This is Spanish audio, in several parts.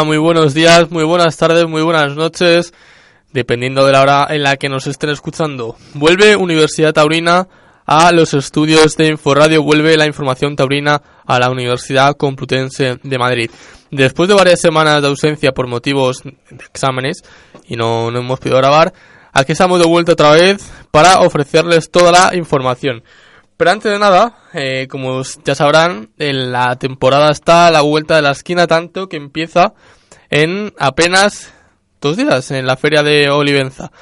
Muy buenos días, muy buenas tardes, muy buenas noches, dependiendo de la hora en la que nos estén escuchando. Vuelve Universidad Taurina a los estudios de Inforadio, vuelve la información taurina a la Universidad Complutense de Madrid. Después de varias semanas de ausencia por motivos de exámenes y no, no hemos podido grabar, aquí estamos de vuelta otra vez para ofrecerles toda la información. Pero antes de nada, eh, como ya sabrán, en la temporada está a la vuelta de la esquina tanto que empieza en apenas dos días, en la feria de Olivenza.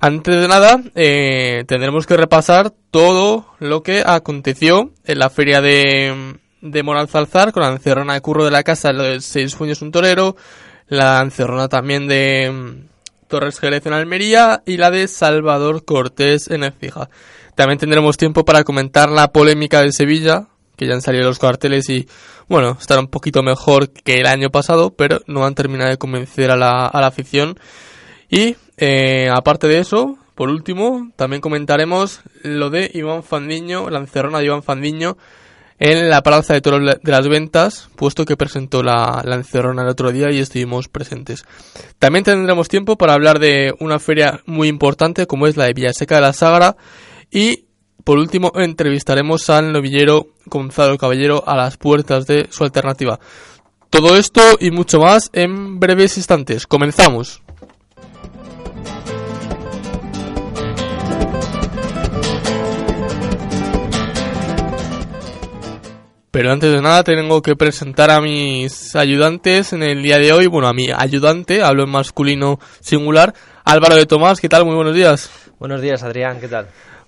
Antes de nada, eh, tendremos que repasar todo lo que aconteció en la feria de, de Moranzalzar con la encerrona de curro de la casa, lo de Seis Fuños un Torero, la encerrona también de mm, Torres Jerez en Almería y la de Salvador Cortés en Ecija. También tendremos tiempo para comentar la polémica de Sevilla, que ya han salido los carteles y, bueno, estará un poquito mejor que el año pasado, pero no han terminado de convencer a la, a la afición. Y, eh, aparte de eso, por último, también comentaremos lo de Iván Fandiño, la encerrona de Iván Fandiño, en la Plaza de Toros de las Ventas, puesto que presentó la, la encerrona el otro día y estuvimos presentes. También tendremos tiempo para hablar de una feria muy importante como es la de Villaseca de la Sagra y por último entrevistaremos al novillero Gonzalo Caballero a las puertas de su alternativa. Todo esto y mucho más en breves instantes. Comenzamos. Pero antes de nada tengo que presentar a mis ayudantes en el día de hoy. Bueno, a mi ayudante, hablo en masculino singular, Álvaro de Tomás. ¿Qué tal? Muy buenos días. Buenos días, Adrián. ¿Qué tal?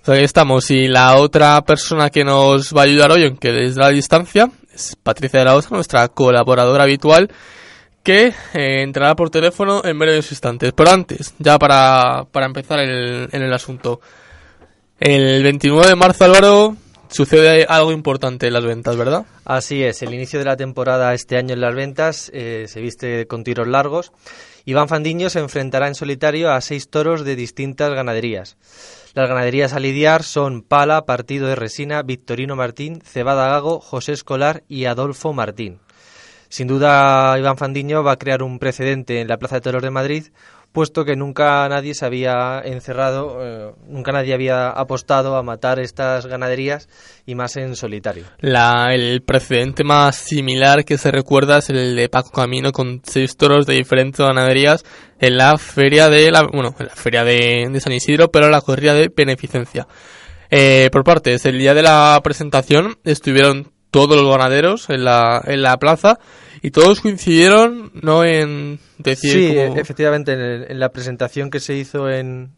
Ahí estamos. Y la otra persona que nos va a ayudar hoy, aunque desde la distancia, es Patricia de la Osa, nuestra colaboradora habitual, que eh, entrará por teléfono en breves instantes. Pero antes, ya para, para empezar el, en el asunto. El 29 de marzo, Álvaro, sucede algo importante en las ventas, ¿verdad? Así es, el inicio de la temporada este año en las ventas eh, se viste con tiros largos. Iván Fandiño se enfrentará en solitario a seis toros de distintas ganaderías. Las ganaderías a lidiar son Pala, Partido de Resina, Victorino Martín, Cebada Gago, José Escolar y Adolfo Martín. Sin duda, Iván Fandiño va a crear un precedente en la Plaza de Toros de Madrid, puesto que nunca nadie se había encerrado, eh, nunca nadie había apostado a matar estas ganaderías y más en solitario. La, el precedente más similar que se recuerda es el de Paco Camino con seis toros de diferentes ganaderías en la feria de la, bueno, en la feria de, San Isidro, pero en la corrida de beneficencia. Eh, por partes, el día de la presentación estuvieron todos los ganaderos en la, en la plaza y todos coincidieron no en decir Sí, como- efectivamente, en, el- en la presentación que se hizo en,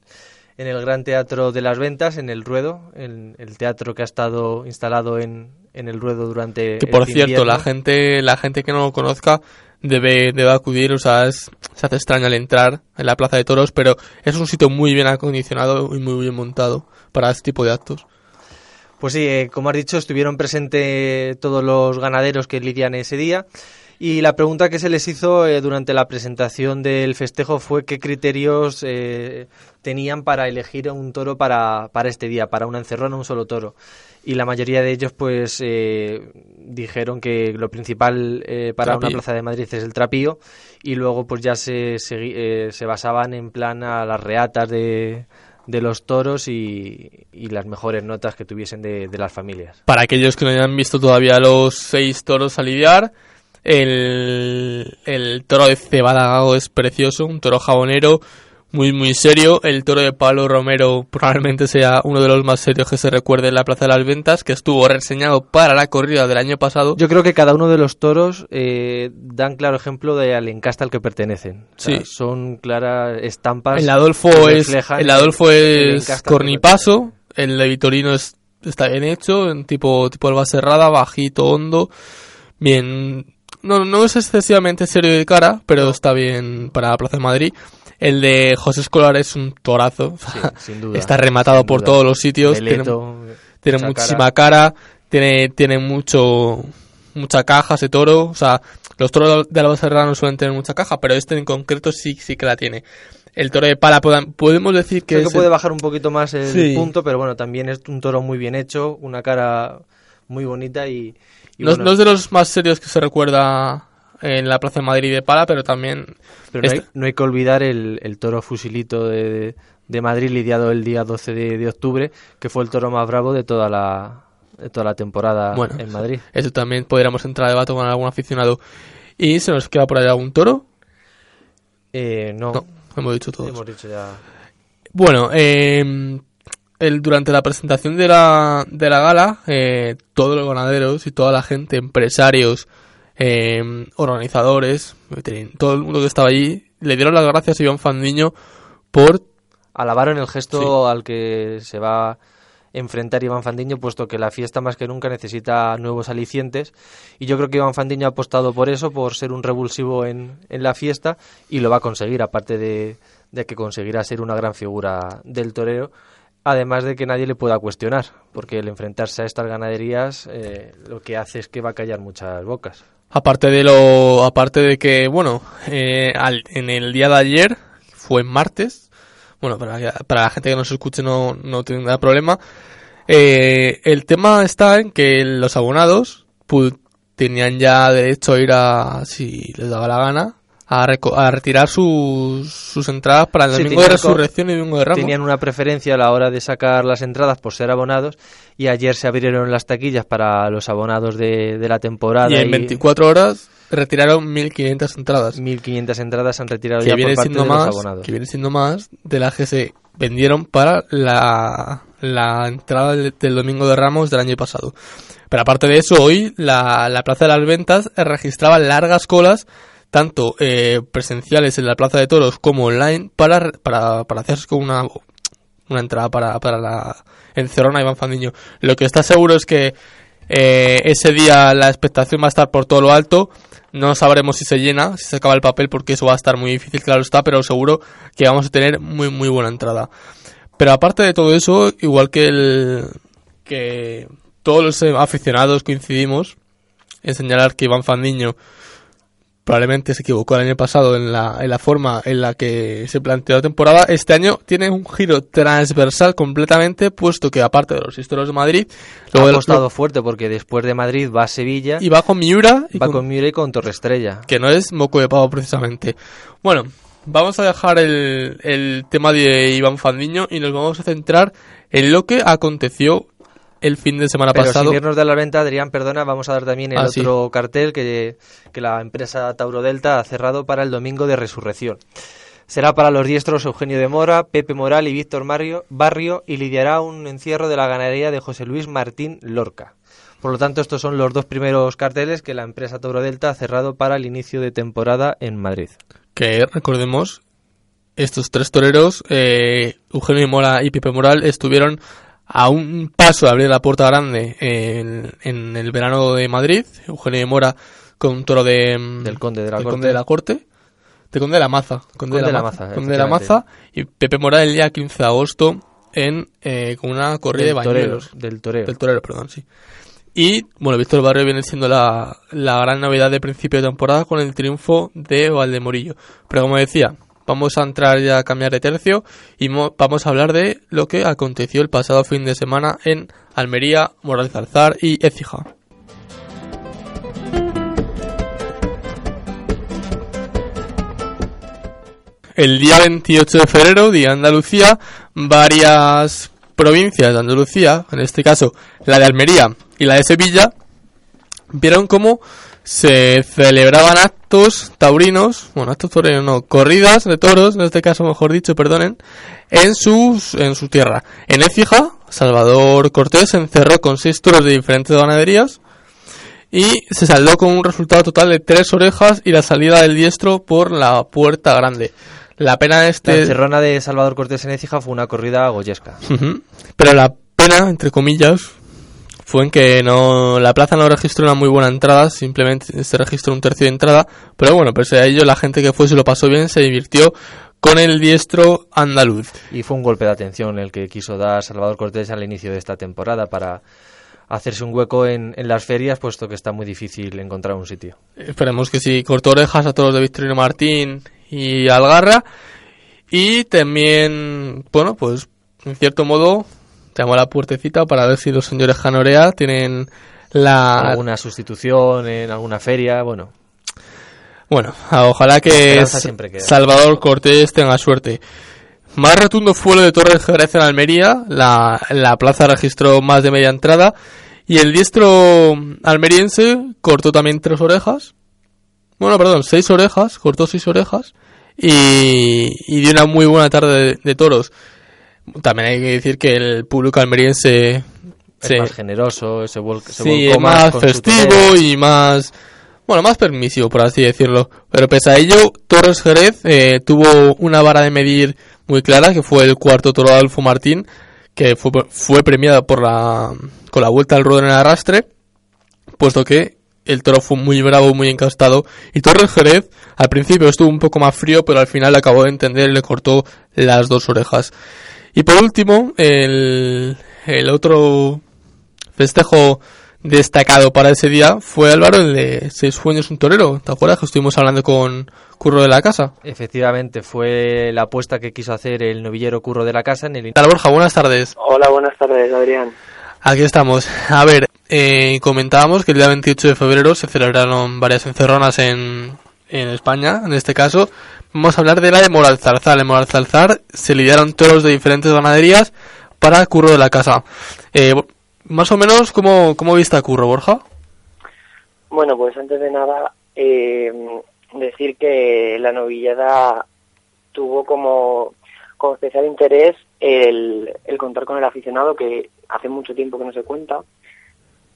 en el Gran Teatro de las Ventas, en el Ruedo, en el teatro que ha estado instalado en, en el Ruedo durante que por cierto invierno. la gente la gente que no lo conozca debe debe acudir o sea es- se hace extraño al entrar en la plaza de toros pero es un sitio muy bien acondicionado y muy bien montado para este tipo de actos Pues sí, eh, como has dicho, estuvieron presentes todos los ganaderos que lidian ese día. Y la pregunta que se les hizo eh, durante la presentación del festejo fue qué criterios eh, tenían para elegir un toro para, para este día, para una encerrona, un solo toro. Y la mayoría de ellos pues eh, dijeron que lo principal eh, para una plaza de Madrid es el trapío y luego pues ya se, segui- eh, se basaban en plan a las reatas de, de los toros y, y las mejores notas que tuviesen de, de las familias. para aquellos que no hayan visto todavía los seis toros a lidiar el, el toro de Cebada es precioso un toro jabonero muy muy serio el toro de Pablo Romero probablemente sea uno de los más serios que se recuerde en la Plaza de las Ventas que estuvo reseñado para la corrida del año pasado Yo creo que cada uno de los toros eh, dan claro ejemplo de al encasta al que pertenecen. O sea, Sí. son claras estampas. El Adolfo es el Adolfo es cornipaso, el de Vitorino es, está bien hecho, en tipo tipo alba cerrada, bajito, hondo, bien no no es excesivamente serio de cara, pero está bien para la Plaza de Madrid. El de José Escolar es un torazo, Sí, sin duda. está rematado sin por duda. todos los sitios, tiene, muchísima cara, tiene tiene mucho mucha caja ese toro, o sea, los toros de Alba Serrana no suelen tener mucha caja, pero este en concreto sí sí que la tiene. El toro de pala podemos decir que Creo que puede el- bajar un poquito más el Sí. punto, pero bueno, también es un toro muy bien hecho, una cara muy bonita y no, bueno, no es de los más serios que se recuerda en la Plaza de Madrid de Pala, pero también... Pero no, hay, no hay que olvidar el, el toro fusilito de, de, Madrid lidiado el día 12 de, de, octubre, que fue el toro más bravo de toda la, de toda la temporada bueno, en Madrid. Eso también podríamos entrar a debate con algún aficionado. ¿Y se nos queda por ahí algún toro? Eh, no. no. hemos dicho ya... Bueno, eh, el, durante la presentación de la, de la gala, eh, todos los ganaderos y toda la gente, empresarios, eh, organizadores, todo el mundo que estaba allí, le dieron las gracias a Iván Fandiño por... Alabaron el gesto sí. al que se va a enfrentar Iván Fandiño, puesto que la fiesta más que nunca necesita nuevos alicientes. Y yo creo que Iván Fandiño ha apostado por eso, por ser un revulsivo en, en la fiesta, y lo va a conseguir, aparte de, de que conseguirá ser una gran figura del toreo además de que nadie le pueda cuestionar, porque el enfrentarse a estas ganaderías eh, lo que hace es que va a callar muchas bocas. Aparte de lo, aparte de que, bueno, eh, en el día de ayer fue martes, bueno, para, para la gente que nos escuche no, no tendrá problema. Eh, el tema está en que los abonados tenían ya derecho a ir a, si les daba la gana, a, a, retirar sus, sus entradas para el Sí, domingo de resurrección y domingo de ramos. Tenían una preferencia a la hora de sacar las entradas por ser abonados y ayer se abrieron las taquillas para los abonados de, de la temporada. Y en 24 horas retiraron 1.500 entradas. 1.500 entradas se han retirado que ya viene por parte siendo de más, los abonados. Que viene siendo más de las que se vendieron para la, la entrada del, del domingo de ramos del año pasado. Pero aparte de eso, hoy la, la Plaza de las Ventas registraba largas colas tanto eh, presenciales en la Plaza de Toros como online para, para, para hacerse con una, una entrada para, para la encerrona Iván Fandiño. Lo que está seguro es que eh, ese día la expectación va a estar por todo lo alto. No sabremos si se llena, si se acaba el papel, porque eso va a estar muy difícil, claro está, pero seguro que vamos a tener muy, muy buena entrada. Pero aparte de todo eso, igual que el que todos los aficionados coincidimos en señalar que Iván Fandiño probablemente se equivocó el año pasado en la, en la forma en la que se planteó la temporada. Este año tiene un giro transversal completamente, puesto que aparte de los historios de Madrid, luego ha apostado lo, fuerte porque después de Madrid va a Sevilla y va con Miura y va con, con Miura y con Torrestrella, que no es moco de pavo precisamente. Bueno, vamos a dejar el, el tema de Iván Fandiño y nos vamos a centrar en lo que aconteció el fin de semana Pero pasado. Sin irnos de la venta, Adrián, perdona, vamos a dar también el Ah, otro sí. cartel que, que la empresa Tauro Delta ha cerrado para el domingo de resurrección. Será para los diestros Eugenio de Mora, Pepe Moral y Víctor Mario, Barrio y lidiará un encierro de la ganadería de José Luis Martín Lorca. Por lo tanto, estos son los dos primeros carteles que la empresa Tauro Delta ha cerrado para el inicio de temporada en Madrid. Que recordemos, estos tres toreros, eh, Eugenio de Mora y Pepe Moral, estuvieron a un paso de abrir la puerta grande en, en el verano de Madrid. Eugenio de Mora con un toro de, del Conde de la, del corte. Conde de la Corte. De Conde de la Maza. Conde, de la, Maza. Conde de la Maza. Y Pepe Mora el día 15 de agosto en eh, con una corrida del de. Torero, del torero. Del torero, perdón, sí. Y, bueno, Víctor Barrio viene siendo la, la gran novedad de principio de temporada con el triunfo de Valdemorillo. Pero como decía, vamos a entrar ya a cambiar de tercio y vamos a hablar de lo que aconteció el pasado fin de semana en Almería, Morales Alzar y Écija. El día 28 de febrero, día de Andalucía, varias provincias de Andalucía, en este caso la de Almería y la de Sevilla, vieron cómo se celebraban actos taurinos, bueno, actos taurinos no, corridas de toros, en este caso mejor dicho, perdonen, en sus en su tierra. En Écija, Salvador Cortés encerró con seis toros de diferentes ganaderías y se saldó con un resultado total de tres orejas y la salida del diestro por la puerta grande. La pena de este... La encerrona de Salvador Cortés en Écija fue una corrida goyesca. Uh -huh. Pero la pena, entre comillas, fue en que no la plaza no registró una muy buena entrada, simplemente se registró un tercio de entrada, pero bueno, pese a ello la gente que fue se lo pasó bien, se divirtió con el diestro andaluz. Y fue un golpe de atención el que quiso dar Salvador Cortés al inicio de esta temporada para hacerse un hueco en, en las ferias, puesto que está muy difícil encontrar un sitio. Esperemos que sí, cortó orejas a todos de Victorino Martín y Algarra, y también, bueno, pues en cierto modo llamó a la puertecita para ver si los señores Janorea tienen la... alguna sustitución en alguna feria, bueno. Bueno, ojalá que Salvador Cortés tenga suerte. Más rotundo fue lo de Torres Jerez en Almería. La, la plaza registró más de media entrada. Y el diestro almeriense cortó también tres orejas. Bueno, perdón, seis orejas. Cortó seis orejas. Y, y dio una muy buena tarde de, toros. También hay que decir que el público almeriense es más generoso, se, sí, más, festivo y más bueno, más permisivo, por así decirlo. Pero pese a ello, Torres Jerez eh, tuvo una vara de medir muy clara, que fue el cuarto toro de Adolfo Martín, que fue, fue premiada por la, con la vuelta al ruedo en el arrastre, puesto que el toro fue muy bravo, muy encastado. Y Torres Jerez, al principio estuvo un poco más frío, pero al final acabó de entender y le cortó las dos orejas. Y por último, el, el otro festejo destacado para ese día fue Álvaro, el de Seis Sueños un Torero. ¿Te acuerdas que estuvimos hablando con Curro de la Casa? Efectivamente, fue la apuesta que quiso hacer el novillero Curro de la Casa en el... Hola Borja, buenas tardes. Hola, buenas tardes, Adrián. Aquí estamos. A ver, eh, comentábamos que el día 28 de febrero se celebraron varias encerronas en, en España, en este caso. Vamos a hablar de la de Moral Zarzar. En Moral Zarzar se lidiaron toros de diferentes ganaderías para Curro de la Casa. Eh, más o menos, ¿cómo, cómo viste a Curro, Borja? Bueno, pues antes de nada, eh, decir que la novillada tuvo como, como especial interés el, contar con el aficionado, que hace mucho tiempo que no se cuenta,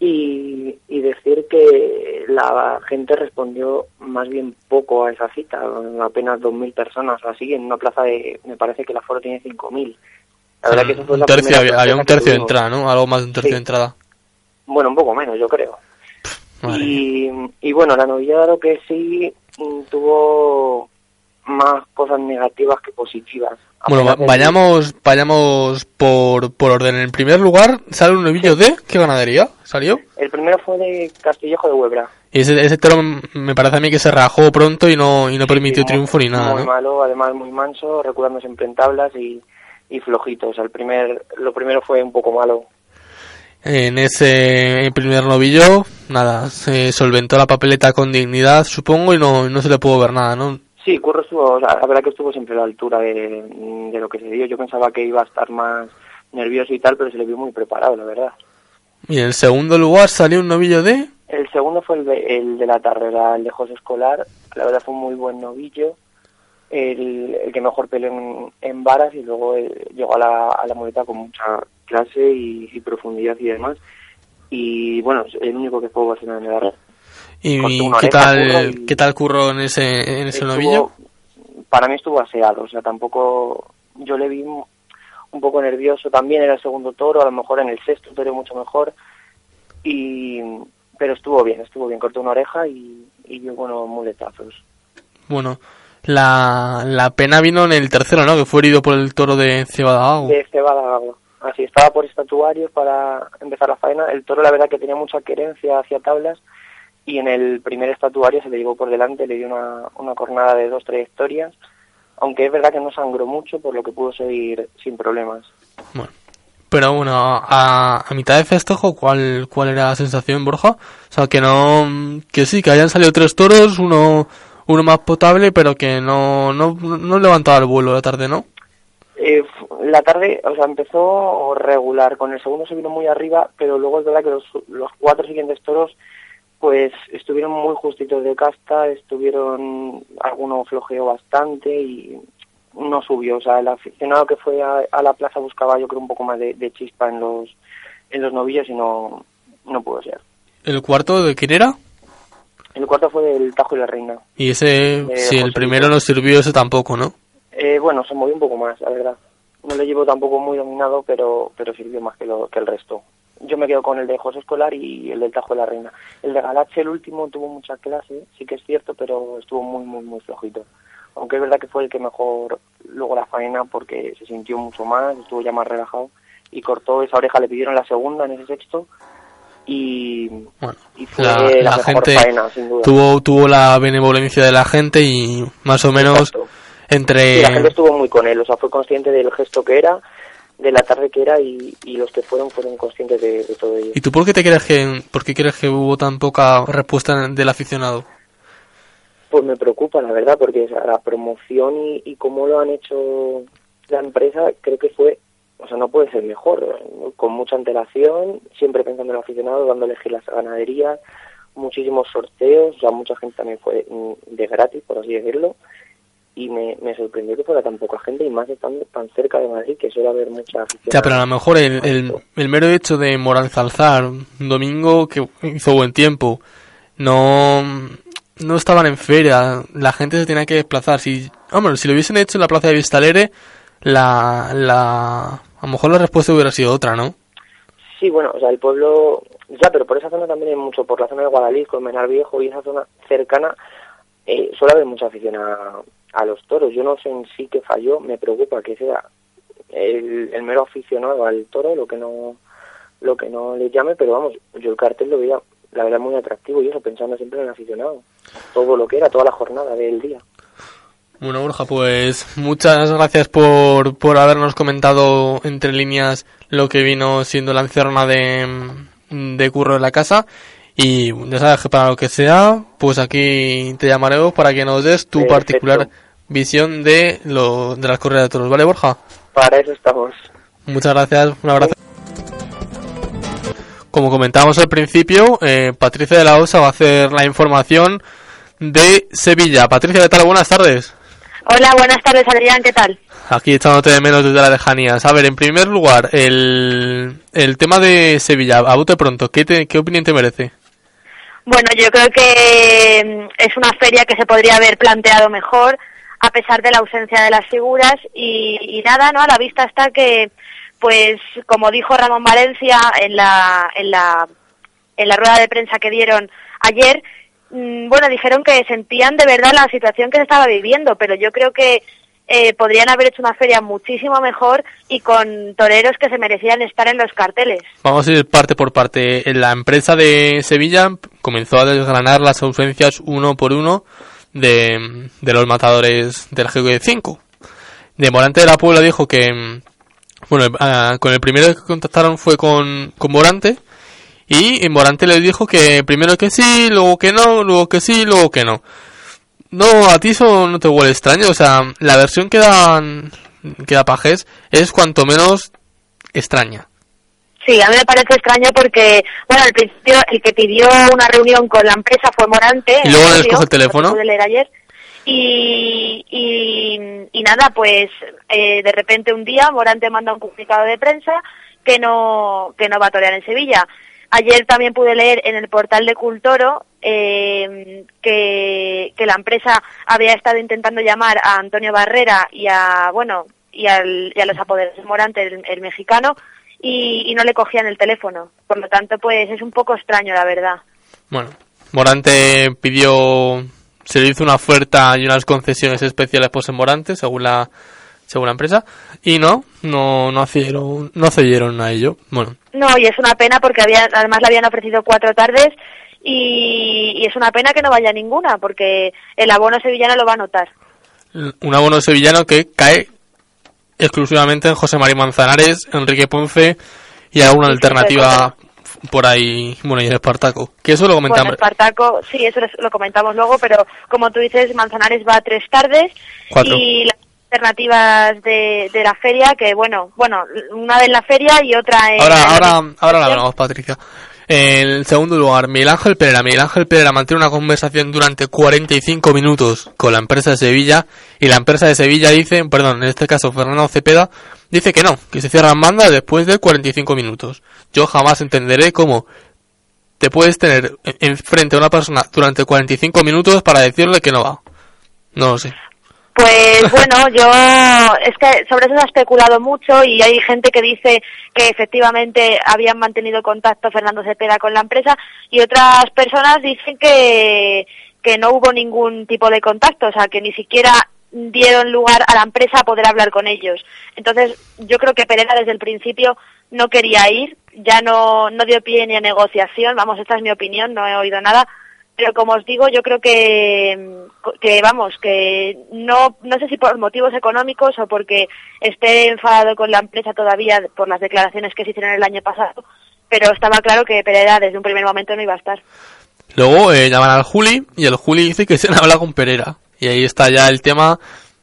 y, y decir que la gente respondió más bien poco a esa cita, apenas 2.000 personas o así, en una plaza de, me parece que la foro tiene 5.000. La verdad que eso fue un tercio, había, un tercio de entrada, ¿no? Algo más de un tercio de entrada. Bueno, un poco menos, yo creo. y, y, bueno, la novillada lo que sí mm, tuvo más cosas negativas que positivas. Bueno, vayamos vayamos por, por orden. En primer lugar, sale un novillo de... ¿Qué ganadería salió? El primero fue de Castillejo de Huebra. Y ese, ese toro me parece a mí que se rajó pronto y no, y no permitió triunfo ni nada, Muy malo, además muy manso, reculando siempre en tablas y y flojitos. El primer, lo primero fue un poco malo. En ese primer novillo, nada, se solventó la papeleta con dignidad, supongo, y no, no se le pudo ver nada, ¿no? Sí, Curro estuvo, la verdad que estuvo siempre a la altura de, de lo que se dio. Yo pensaba que iba a estar más nervioso y tal, pero se le vio muy preparado, la verdad. ¿Y en el segundo lugar salió un novillo de? El segundo fue el de, el de la tarde, el de José Escolar. La verdad fue un muy buen novillo el, el que mejor peleó en, varas y luego eh, llegó a la, a la muleta con mucha clase y, profundidad y demás. Y bueno, el único que fue ser en el ¿Y qué tal, qué tal curro en ese, en ese novillo? Para mí estuvo aseado, o sea, tampoco yo le vi un poco nervioso también, era el segundo toro, a lo mejor en el sexto toro mucho mejor, y pero estuvo bien, estuvo bien, cortó una oreja y, y dio buenos muletazos. Bueno, la, la pena vino en el tercero, ¿no? Que fue herido por el toro de Cebadagua. De Cebadagua. Así, estaba por estatuarios para empezar la faena. El toro, la verdad, que tenía mucha querencia hacia tablas y en el primer estatuario se le llevó por delante, le dio una, una cornada de dos trayectorias, aunque es verdad que no sangró mucho, por lo que pudo seguir sin problemas. Bueno, pero bueno, a, a mitad de festejo, ¿cuál, ¿cuál era la sensación, Borja? O sea, que no, que sí, que hayan salido tres toros, uno uno más potable, pero que no, no, no levantaba el vuelo la tarde, ¿no? Eh, la tarde, o sea, empezó regular. Con el segundo se vino muy arriba, pero luego es verdad que los, los cuatro siguientes toros, pues estuvieron muy justitos de casta, estuvieron, alguno flojeó bastante y no subió. O sea, el aficionado que fue a, la plaza buscaba, yo creo, un poco más de, de, chispa en los, en los novillos y no, no pudo ser. ¿El cuarto de quién era? El cuarto fue del Tajo y la Reina. Y ese, si el primero no sirvió, ese tampoco, ¿no? Eh, bueno, se movió un poco más, la verdad. No le llevo tampoco muy dominado, pero, pero sirvió más que, lo, que el resto. Yo me quedo con el de José Escolar y el del Tajo de la Reina. El de Galache, el último, tuvo mucha clase, sí que es cierto, pero estuvo muy, muy, muy flojito. Aunque es verdad que fue el que mejor luego la faena porque se sintió mucho más, estuvo ya más relajado y cortó esa oreja, le pidieron la segunda en ese sexto y, bueno, fue la, gente tuvo tuvo la benevolencia de la gente y más o menos entre la gente estuvo muy con él o sea fue consciente del gesto que era de la tarde que era y, los que fueron fueron conscientes de, todo ello. Y tú por qué te crees que por qué crees que hubo tan poca respuesta del aficionado Pues me preocupa, la verdad, porque la promoción y, y cómo lo han hecho la empresa creo que fue, o sea, no puede ser mejor, con mucha antelación, siempre pensando en el aficionado, dando a elegir las ganaderías, muchísimos sorteos, o sea, mucha gente también fue mm, de gratis, por así decirlo, y me, me sorprendió que fuera tan poca gente y más estando tan cerca de Madrid que suele haber mucha afición. Ya, pero a lo mejor el, el, el mero hecho de Moralzalzar, un domingo que hizo buen tiempo, no, no estaban en feria, la gente se tenía que desplazar. Si, hombre, si lo hubiesen hecho en la plaza de Vistalere, la, la, a lo mejor la respuesta hubiera sido otra, ¿no? Sí, bueno, o sea, el pueblo, ya, pero por esa zona también hay mucho, por la zona de Guadalix, con Menar Viejo y esa zona cercana, eh, suele haber mucha afición a, a los toros. Yo no sé en sí que falló, me preocupa que sea el, mero aficionado al toro lo que no lo que no le llame, pero vamos, yo el cartel lo veía, la verdad, muy atractivo y eso, pensando siempre en el aficionado. Todo lo que era, toda la jornada del día. Bueno, Borja, pues muchas gracias por, por habernos comentado entre líneas lo que vino siendo la encerna de, de curro en la casa. Y ya sabes que para lo que sea, pues aquí te llamaremos para que nos des tu Perfecto. particular visión de lo de las corridas de toros, ¿vale, Borja? Para eso estamos. Muchas gracias, un abrazo. Como comentábamos al principio, eh, Patricia de la Osa va a hacer la información de Sevilla. Patricia, ¿qué tal? Buenas tardes. Hola, buenas tardes, Adrián, ¿qué tal? Aquí echándote de menos desde la lejanías. A ver, en primer lugar, el, el tema de Sevilla, a bote pronto, ¿qué, te, ¿qué opinión te merece? Bueno, yo creo que mm, es una feria que se podría haber planteado mejor a pesar de la ausencia de las figuras y, nada, ¿no? A la vista está que, pues, como dijo Ramón Valencia en la, en la, en la rueda de prensa que dieron ayer, mm, bueno, dijeron que sentían de verdad la situación que se estaba viviendo, pero yo creo que eh, podrían haber hecho una feria muchísimo mejor y con toreros que se merecían estar en los carteles. Vamos a ir parte por parte. La empresa de Sevilla comenzó a desgranar las ausencias uno por uno de, los matadores del GV5. De Morante de la Puebla dijo que, bueno, con el primero que contactaron fue con, con Morante y Morante les dijo que primero que sí, luego que no, luego que sí, luego que no. No, a ti eso no te huele extraño, o sea, la versión que dan, que da Pajés es cuanto menos extraña. Sí, a mí me parece extraño porque, bueno, al principio el que pidió una reunión con la empresa fue Morante. Y luego coge el teléfono. pude leer ayer. Y, y, y nada, pues eh, de repente un día Morante manda un comunicado de prensa que no, que no va a torear en Sevilla. Ayer también pude leer en el portal de Cultoro eh, que, que la empresa había estado intentando llamar a Antonio Barrera y a, bueno, y, al, y a los apoderos de Morante, el, mexicano, y, y no le cogían el teléfono. Por lo tanto, pues es un poco extraño, la verdad. Bueno, Morante pidió, se le hizo una oferta y unas concesiones especiales por ser Morante, según la, según la empresa, y no, no, no no accedieron a ello. Bueno, No, y es una pena porque había, además le habían ofrecido cuatro tardes y, y es una pena que no vaya ninguna porque el abono sevillano lo va a notar. un abono sevillano que cae exclusivamente en José María Manzanares, Enrique Ponce y alguna Sí, alternativa por ahí, bueno, y el Espartaco. Que eso lo Bueno, comentamos. Espartaco, sí, eso lo comentamos luego, pero como tú dices, Manzanares va a tres tardes Cuatro. y las alternativas de, de la feria, que bueno, bueno, una en la feria y otra en... Ahora, ahora, ahora la hablamos, Patricia. En segundo lugar, Miguel Ángel Pereira. Miguel Ángel Pereira mantiene una conversación durante 45 minutos con la empresa de Sevilla y la empresa de Sevilla dice, perdón, en este caso Fernando Cepeda, dice que no, que se cierran bandas después de 45 minutos. Yo jamás entenderé cómo te puedes tener enfrente a una persona durante 45 minutos para decirle que no va. No lo sé. Pues bueno, yo es que sobre eso se ha especulado mucho y hay gente que dice que efectivamente habían mantenido contacto Fernando Cepeda con la empresa y otras personas dicen que, que no hubo ningún tipo de contacto, o sea, que ni siquiera dieron lugar a la empresa a poder hablar con ellos. Entonces, yo creo que Pereira desde el principio no quería ir, ya no, no dio pie ni a negociación, vamos, esta es mi opinión, no he oído nada, pero como os digo, yo creo que, que vamos, que no, no sé si por motivos económicos o porque esté enfadado con la empresa todavía por las declaraciones que se hicieron el año pasado, pero estaba claro que Pereira desde un primer momento no iba a estar. Luego eh, llaman al Juli y el Juli dice que se han hablado con Pereira. Y ahí está ya el tema.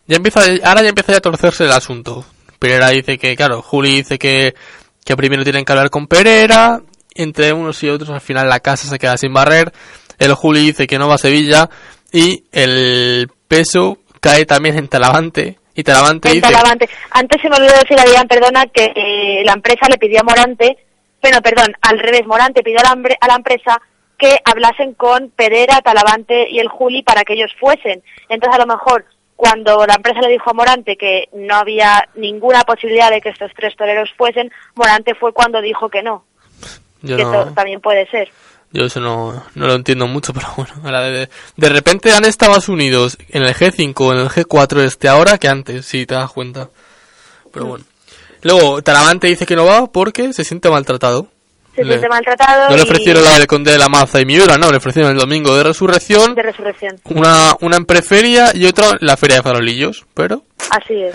Ya empieza, ahora ya empieza a torcerse el asunto. Pereira dice que, claro, Juli dice que, que primero tienen que hablar con Pereira. Entre unos y otros al final la casa se queda sin barrer. El Juli dice que no va a Sevilla. Y el peso cae también en Talavante. Y Talavante En dice... Talavante. Antes se me olvidó decir, Adrián, perdona, que eh, la empresa le pidió a Morante, bueno, perdón, al revés, Morante pidió a la, a empresa que hablasen con Pereira, Talavante y el Juli para que ellos fuesen. Entonces, a lo mejor, cuando la empresa le dijo a Morante que no había ninguna posibilidad de que estos tres toreros fuesen, Morante fue cuando dijo que no. Yo que no- también puede ser. Yo eso no, no lo entiendo mucho, pero bueno. ahora de, de repente han estado más unidos en el G5 o en el G4 este ahora que antes, si te das cuenta. Pero bueno. Luego, Talavante dice que no va porque se siente maltratado. Se Le- siente maltratado No le y- ofrecieron la del Conde de la Maza y Miura, no, le ofrecieron el Domingo de Resurrección, de resurrección. una, una en preferia y otra en la Feria de Farolillos, pero... Así es.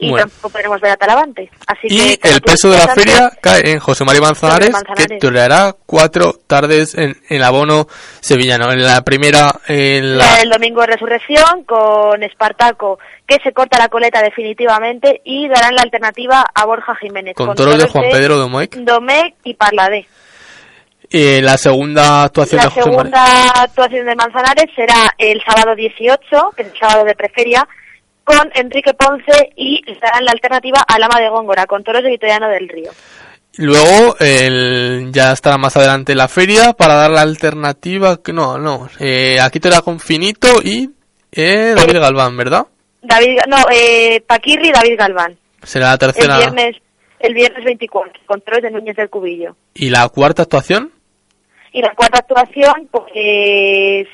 Y Bueno. tampoco podremos ver a Talavante. Así Y que, el peso de la feria cae en José María Manzanares, Manzanares. que toreará cuatro tardes en, el abono sevillano. En la primera, en La del domingo de resurrección con Espartaco, que se corta la coleta definitivamente y darán la alternativa a Borja Jiménez. con toros de Juan Pedro Domecq. Domecq y Parladé. Eh, la segunda actuación La de José segunda María. actuación de Manzanares será el sábado 18, que es el sábado de preferia, con Enrique Ponce y darán la alternativa al Ama de Góngora, con toros de Vitoriano del Río. Luego, el, ya estará más adelante la feria para dar la alternativa. que No, no. Eh, aquí torea con Finito y eh, David Galván, ¿verdad? David, no, eh, Paquirri y David Galván. Será la El tercera. viernes, el viernes 24, con toros de Núñez del Cubillo. ¿Y la cuarta actuación? Y la cuarta actuación, pues...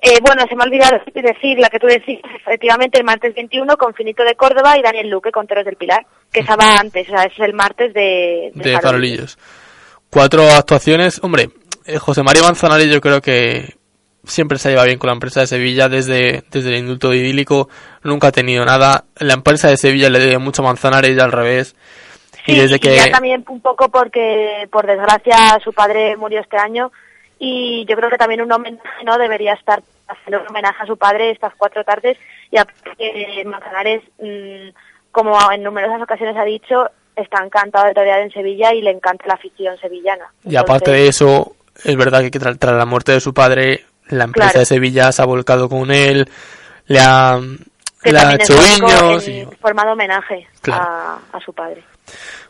Eh, bueno, se me ha olvidado decir la que tú decís, efectivamente, el martes 21 con Finito de Córdoba y Daniel Luque con Toros del Pilar, que esa va antes, o sea, es el martes de, de Farolillos. Cuatro actuaciones. Hombre, eh, José María Manzanares yo creo que siempre se lleva bien con la empresa de Sevilla desde, desde el indulto idílico. Nunca ha tenido nada. La empresa de Sevilla le debe mucho a Manzanares y al revés. Sí, y desde que... ya también un poco porque, por desgracia, su padre murió este año y yo creo que también un homenaje no debería estar haciendo un homenaje a su padre estas cuatro tardes y a que Manzanares, mm, como en numerosas ocasiones ha dicho, está encantado de torear en Sevilla y le encanta la afición sevillana. Y aparte de eso, es verdad que tras, tras la muerte de su padre, la empresa Claro. de Sevilla se ha volcado con él, le ha, que le ha también es hecho en y- forma de homenaje Claro. a, a su padre.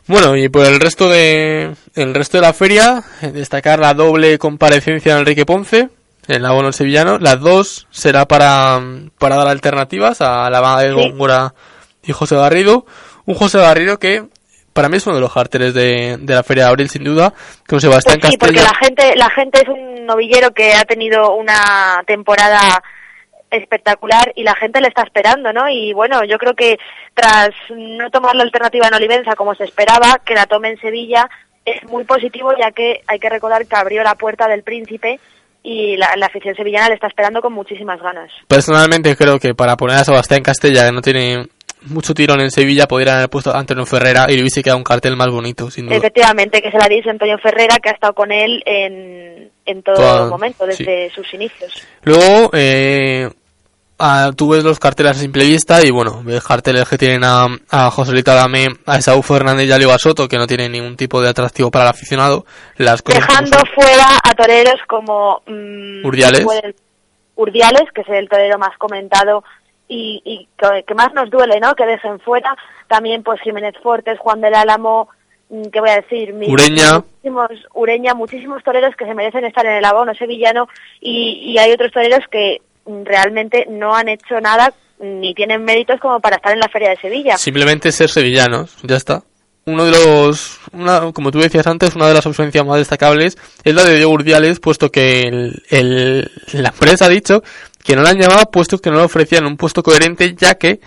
Bueno, y por el resto de el resto de la feria, eh, destacar la doble comparecencia de Enrique Ponce, el abono sevillano. Las dos será para, para dar alternativas a la banda de. Góngora y José Garrido. Un José Garrido que para mí es uno de los carteles de, de la feria de abril, sin duda, con Sebastián Pues sí, porque la gente, la gente es un novillero que ha tenido una temporada espectacular y la gente le está esperando, ¿no? Y bueno, yo creo que tras no tomar la alternativa en Olivenza como se esperaba, que la tome en Sevilla, es muy positivo ya que hay que recordar que abrió la puerta del príncipe y la, la afición sevillana le está esperando con muchísimas ganas. Personalmente creo que para poner a Sebastián Castella, que no tiene mucho tirón en Sevilla, podrían haber puesto a Antonio Ferrera y le hubiese quedado un cartel más bonito, sin duda. Efectivamente, que se la dice Antonio Ferrera, que ha estado con él en, en todo Toda- momento, desde sus inicios. Luego, eh, ah, tú ves los carteles a simple vista y bueno, ves carteles que tienen a, a Joselito Adame, a Esaú Fernández y a Leo Soto, que no tienen ningún tipo de atractivo para el aficionado. Las Dejando fuera a toreros como mm, Urdiales. Urdiales, que es el torero más comentado y, y que, que más nos duele, ¿no? Que dejen fuera. También, pues, Jiménez Fortes, Juan del Álamo, mm, ¿qué voy a decir? Mi- Ureña. Muchísimos, Ureña, muchísimos toreros que se merecen estar en el abono sevillano y, y hay otros toreros que realmente no han hecho nada ni tienen méritos como para estar en la Feria de Sevilla. Simplemente ser sevillanos, ya está. Uno de los, una, como tú decías antes, una de las ausencias más destacables es la de Diego Urdiales, puesto que el, la empresa ha dicho que no le han llamado puesto que no le ofrecían un puesto coherente, ya que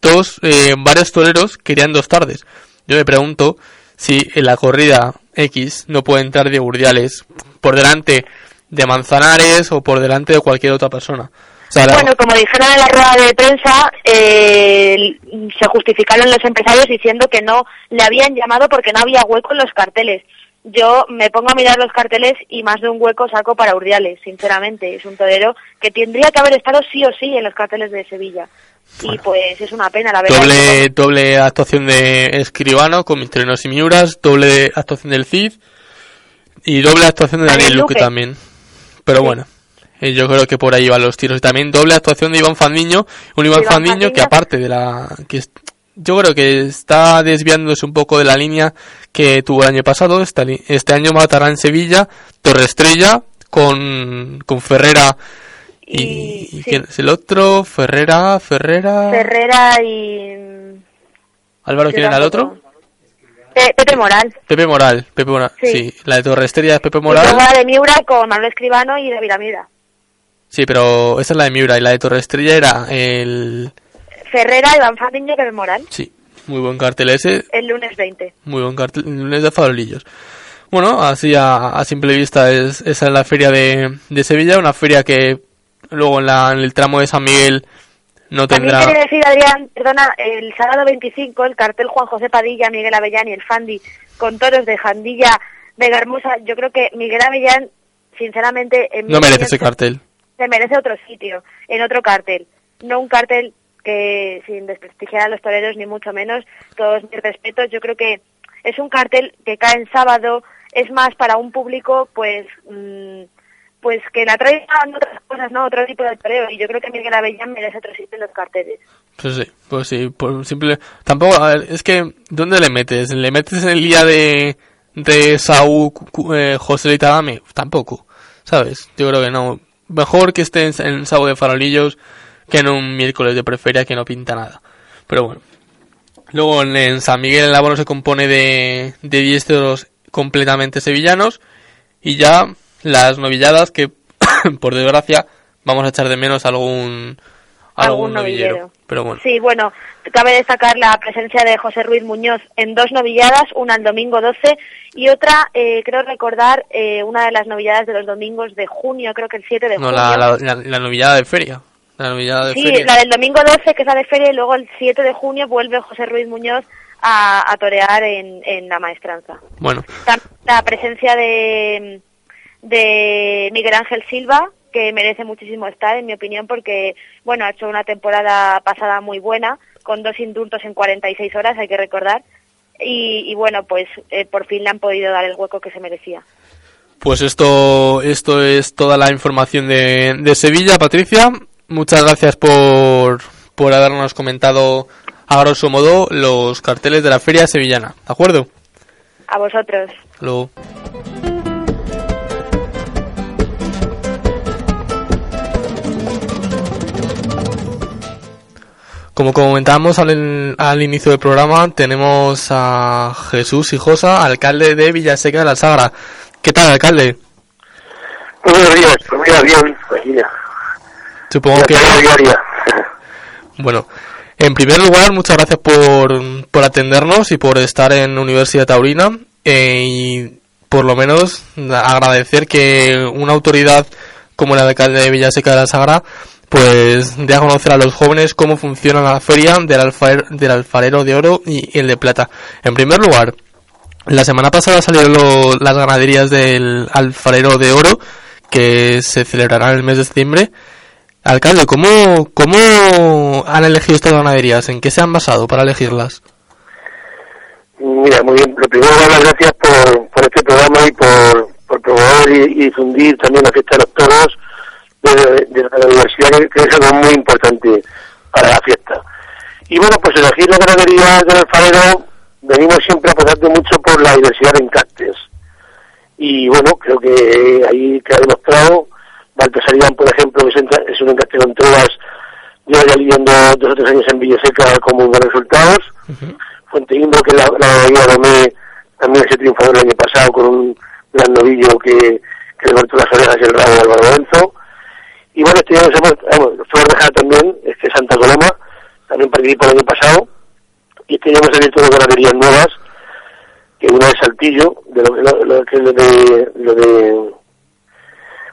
dos, eh, varios toreros querían dos tardes. Yo me pregunto si en la corrida X no puede entrar Diego Urdiales por delante de Manzanares o por delante de cualquier otra persona. O sea, la- Bueno, como dijeron en la rueda de prensa, eh, se justificaron los empresarios diciendo que no le habían llamado porque no había hueco en los carteles. yo me pongo a mirar los carteles y más de un hueco saco para Urdiales, sinceramente. Es un torero que tendría que haber estado sí o sí en los carteles de Sevilla. Y pues es una pena, la verdad. Doble, doble actuación de Escribano con mis trenos y miuras, doble actuación del Cid y doble actuación de Daniel, Daniel Luque Luque. también. Pero bueno, yo creo que por ahí van los tiros. Y también doble actuación de Iván Fandiño, un Iván, Iván Fandiño, que aparte de la... que yo creo que está desviándose un poco de la línea que tuvo el año pasado. Este, este año matará en Sevilla Torre Estrella con, con Ferrera y, Y- y sí. ¿quién es el otro? Ferrera, Ferrera... Ferrera y... Álvaro, ¿quién era el otro? Pe- Pepe Moral. Pepe Moral, Pepe Moral, sí. Sí. la de Torre Estrella es Pepe Y Moral, la de Miura con Manuel Escribano y de Viramira. Sí, pero esa es la de Miura y la de Torre Estrella era el, Ferrera, Iván Fandiño y Moral. sí, muy buen cartel ese, El lunes 20. muy buen cartel, lunes de farolillos. Bueno, así a, a simple vista es, esa es la feria de, de Sevilla, una feria que luego en, la, en el tramo de San Miguel no También tendrá, quería decir, Adrián, perdona, el sábado 25 el cartel Juan José Padilla, Miguel Avellán y el Fandi con toros de Jandilla, Vega Hermosa. Yo creo que Miguel Avellán, sinceramente, en no merece ese se- cartel. Se merece otro sitio, en otro cartel. No un cartel que, sin desprestigiar a los toreros, ni mucho menos, todos mis respetos, yo creo que es un cartel que cae en sábado, es más para un público, pues, mm, pues que la trae a otras cosas, ¿no? Otro tipo de toreo. Y yo creo que Miguel Avellán merece otro sitio en los carteles. Pues sí, pues sí, por simple... Tampoco, a ver, es que, ¿dónde le metes? ¿Le metes en el día de, de Saúl, eh, José y Tadame? Tampoco, ¿sabes? Yo creo que no. Mejor que esté en, en Sábado de Farolillos que en un miércoles de preferia que no pinta nada. Pero bueno. Luego en, en San Miguel el abono se compone de, de 10 toros completamente sevillanos y ya las novilladas que, por desgracia, vamos a echar de menos algún, algún, novillero. Pero bueno. Sí, bueno, cabe destacar la presencia de José Ruiz Muñoz en dos novilladas, una el domingo 12 y otra, eh, creo recordar, eh, una de las novilladas de los domingos de junio, creo que el 7 de No, junio. la, la, la, la novillada de feria. La novillada de sí, feria. la del domingo 12, que es la de feria, y luego el 7 de junio vuelve José Ruiz Muñoz a, a torear en, en la maestranza. Bueno, La presencia de, de Miguel Ángel Silva, que merece muchísimo estar, en mi opinión, porque bueno ha hecho una temporada pasada muy buena, con dos indultos en 46 horas, hay que recordar. Y, y bueno, pues eh, por fin le han podido dar el hueco que se merecía. pues esto, esto es toda la información de, de Sevilla, Patricia. Muchas gracias por, por habernos comentado a grosso modo los carteles de la feria sevillana. ¿De acuerdo? A vosotros. Luego. Como comentábamos al, al inicio del programa, tenemos a Jesús Hijosa, alcalde de Villaseca de la Sagra. ¿Qué tal, alcalde? Buenos días, mira, bien, ya. Supongo que... Diaria. Bueno, en primer lugar, muchas gracias por, por atendernos y por estar en Universidad Taurina eh, y por lo menos agradecer que una autoridad como el alcalde de Villaseca de la Sagra pues dé a conocer a los jóvenes cómo funciona la feria del, alfaer- del alfarero de oro y el de plata. En primer lugar, la semana pasada salieron las ganaderías del alfarero de oro que se celebrarán el mes de septiembre. Alcalde, ¿cómo, ¿cómo han elegido estas ganaderías? ¿En qué se han basado para elegirlas? Mira, muy bien. Lo primero, las gracias por, por este programa y por, por promover y, y difundir también la fiesta de los toros de, de la universidad, que, que es algo muy importante para la fiesta. Y bueno, pues elegir la ganadería del alfarero, venimos siempre apostando mucho por la diversidad de encastes. Y bueno, creo que ahí queda demostrado. Baltasarian, por ejemplo, que es, un encaste con trovas, lleva ya lidiando dos o tres años en Villaseca con muy buenos resultados. Fuente Indo, que la, ganadería Domé, también ese triunfador el año pasado con un gran novillo que, que le cortó las orejas y el rabo de Álvaro Lorenzo. Y bueno, este año hemos, de Jara también, es que Santa Coloma, también participó el año pasado. Y este año hemos abierto dos ganaderías nuevas, que una es Saltillo, de lo, lo, lo que es lo de, lo de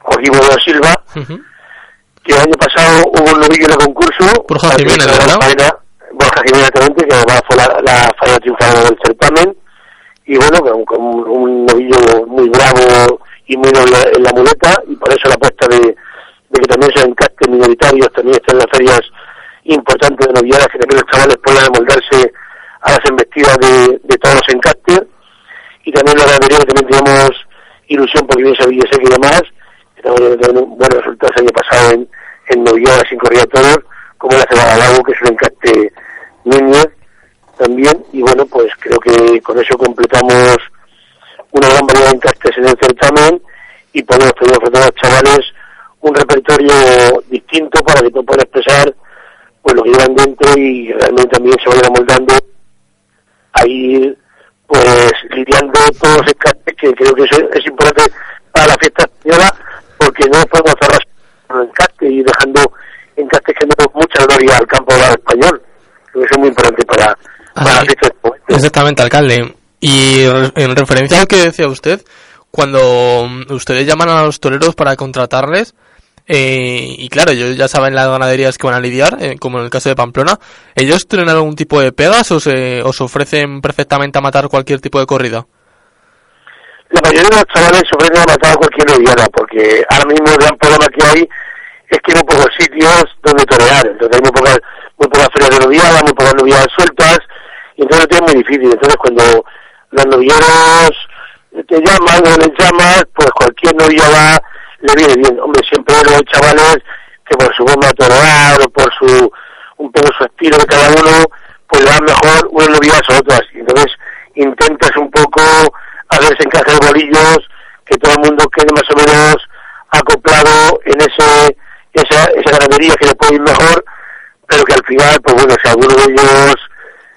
Joaquín Bueno Silva, que el año pasado hubo un novillo en el concurso. Borja Jiménez, ¿verdad? faena- Borja Jiménez, que además fue la, la faena triunfadora del certamen. y bueno, con, un, novillo muy bravo y muy noble en la muleta, y por eso la apuesta de que también sean encastes minoritarios, también están las ferias importantes de novilladas, que también los chavales puedan amoldarse a las embestidas de, de todos los encastes, y también la ganadería que también tenemos ilusión porque viene esa Villaseca y demás, que también tenido buenos resultados el año pasado en, en novilladas sin corrida todos, como la Cebada Lago, que es un encaste Núñez, también. Y bueno pues creo que con eso completamos una gran variedad de encastes en el certamen y podemos tener a los chavales un repertorio distinto para que puedan expresar pues lo que llevan dentro y realmente también se vayan amoldando. A ir pues lidiando todos los que creo que eso es importante para la fiesta española porque no podemos cerrar el encaste y dejando encastes que no mucha gloria al campo español creo que eso es muy importante para Exactamente, alcalde. Y en referencia a lo que decía usted, cuando ustedes llaman a los toreros para contratarles, eh, y claro, ellos ya saben las ganaderías que van a lidiar, eh, como en el caso de Pamplona, ¿ellos tienen algún tipo de pegas o se os ofrecen perfectamente a matar cualquier tipo de corrida? La mayoría de los chavales se ofrecen a matar cualquier lidiada, porque ahora mismo el gran problema que hay es que hay muy pocos sitios donde torear, entonces hay muy pocas, muy pocas ferias de noviada, muy pocas noviadas sueltas, y entonces es muy difícil. Entonces cuando los novilleros te llaman o les llamas, pues cualquier va viene bien. Hombre, siempre los chavales que por su forma de o por su un poco su estilo de cada uno, pues le dan mejor unas novilladas a otras. Y entonces intentas un poco hacer ese encaje de bolillos, que todo el mundo quede más o menos acoplado en ese esa, esa ganadería que le puede ir mejor, pero que al final, pues bueno, si alguno de ellos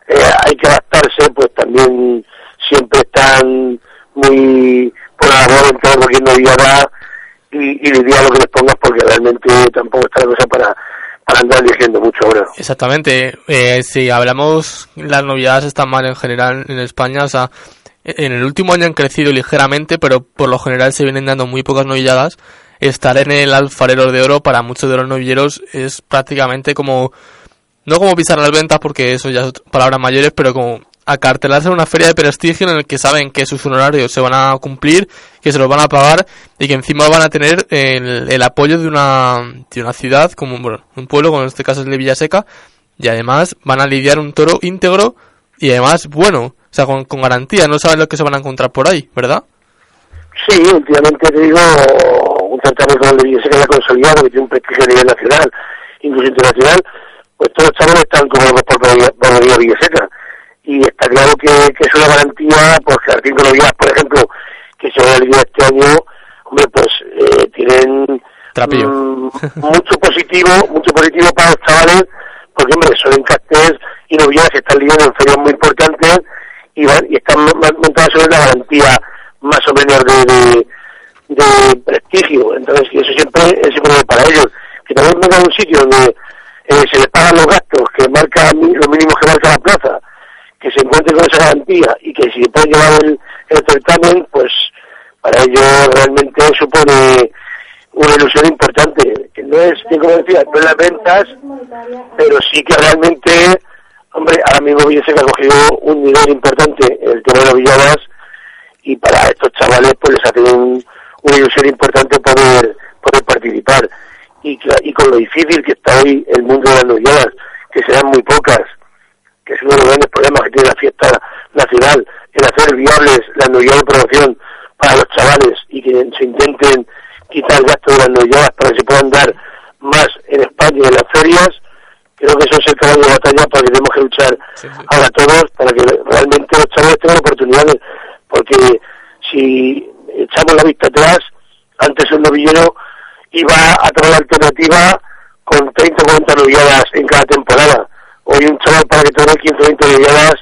eh, hay que adaptarse, pues también siempre están muy por la labor en todo lo que no y, y diría lo que les pongas porque realmente tampoco está la cosa para, para andar diciendo mucho ahora. Exactamente, eh, si hablamos, las novedades están mal en general en España, o sea, en el último año han crecido ligeramente, pero por lo general se vienen dando muy pocas novilladas. Estar en el alfarero de oro para muchos de los novilleros es prácticamente como no como pisar las ventas, porque eso ya es palabras mayores, pero como acartelarse en una feria de prestigio en el que saben que sus honorarios se van a cumplir, que se los van a pagar y que encima van a tener el, apoyo de una, de una ciudad, como un pueblo, como en este caso es de Villaseca, y además van a lidiar un toro íntegro y además bueno, o sea, con, con garantía, no saben lo que se van a encontrar por ahí, ¿verdad? Sí, últimamente te digo, un certamen como el de Villaseca ya consolidado, que tiene un prestigio a nivel nacional, incluso internacional, pues todos los chavales están como por Villaseca. Y está claro que, que, es una garantía, pues que de Novias, por ejemplo, que se va a vivir este año, hombre, pues eh, tienen mm, mucho positivo, mucho positivo para los chavales, porque hombre, son encastes y novias están lidiando en ferias muy importantes y, van, y están montadas sobre la garantía más o menos de, de, prestigio. Entonces, eso siempre es importante para ellos. Que también vengan a un sitio donde eh, se les pagan los gastos que marca los mínimos que marca que se encuentren con esa garantía y que si pueden llevar el, certamen, pues para ellos realmente supone una ilusión importante, que no es, como decía, no es las ventas, pero sí que realmente, hombre, ahora mismo se ha cogido un nivel importante el tema de las villadas y para estos chavales pues les hace una ilusión importante poder, poder participar. Y, y con lo difícil que está hoy el mundo de las novilladas, que serán muy pocas, que es uno de los grandes problemas que tiene la fiesta nacional, el hacer viables las novilladas de promoción para los chavales y que se intenten quitar el gasto de las novilladas para que se puedan dar más en España y en las ferias. Creo que eso es el caballo de batalla para que tenemos que luchar ahora todos para que realmente los chavales tengan oportunidades, porque si echamos la vista atrás, antes un novillero iba a tener la alternativa con 30 o 40 novilladas en cada temporada. Hoy un chaval para que tenga 15 o 20 novilladas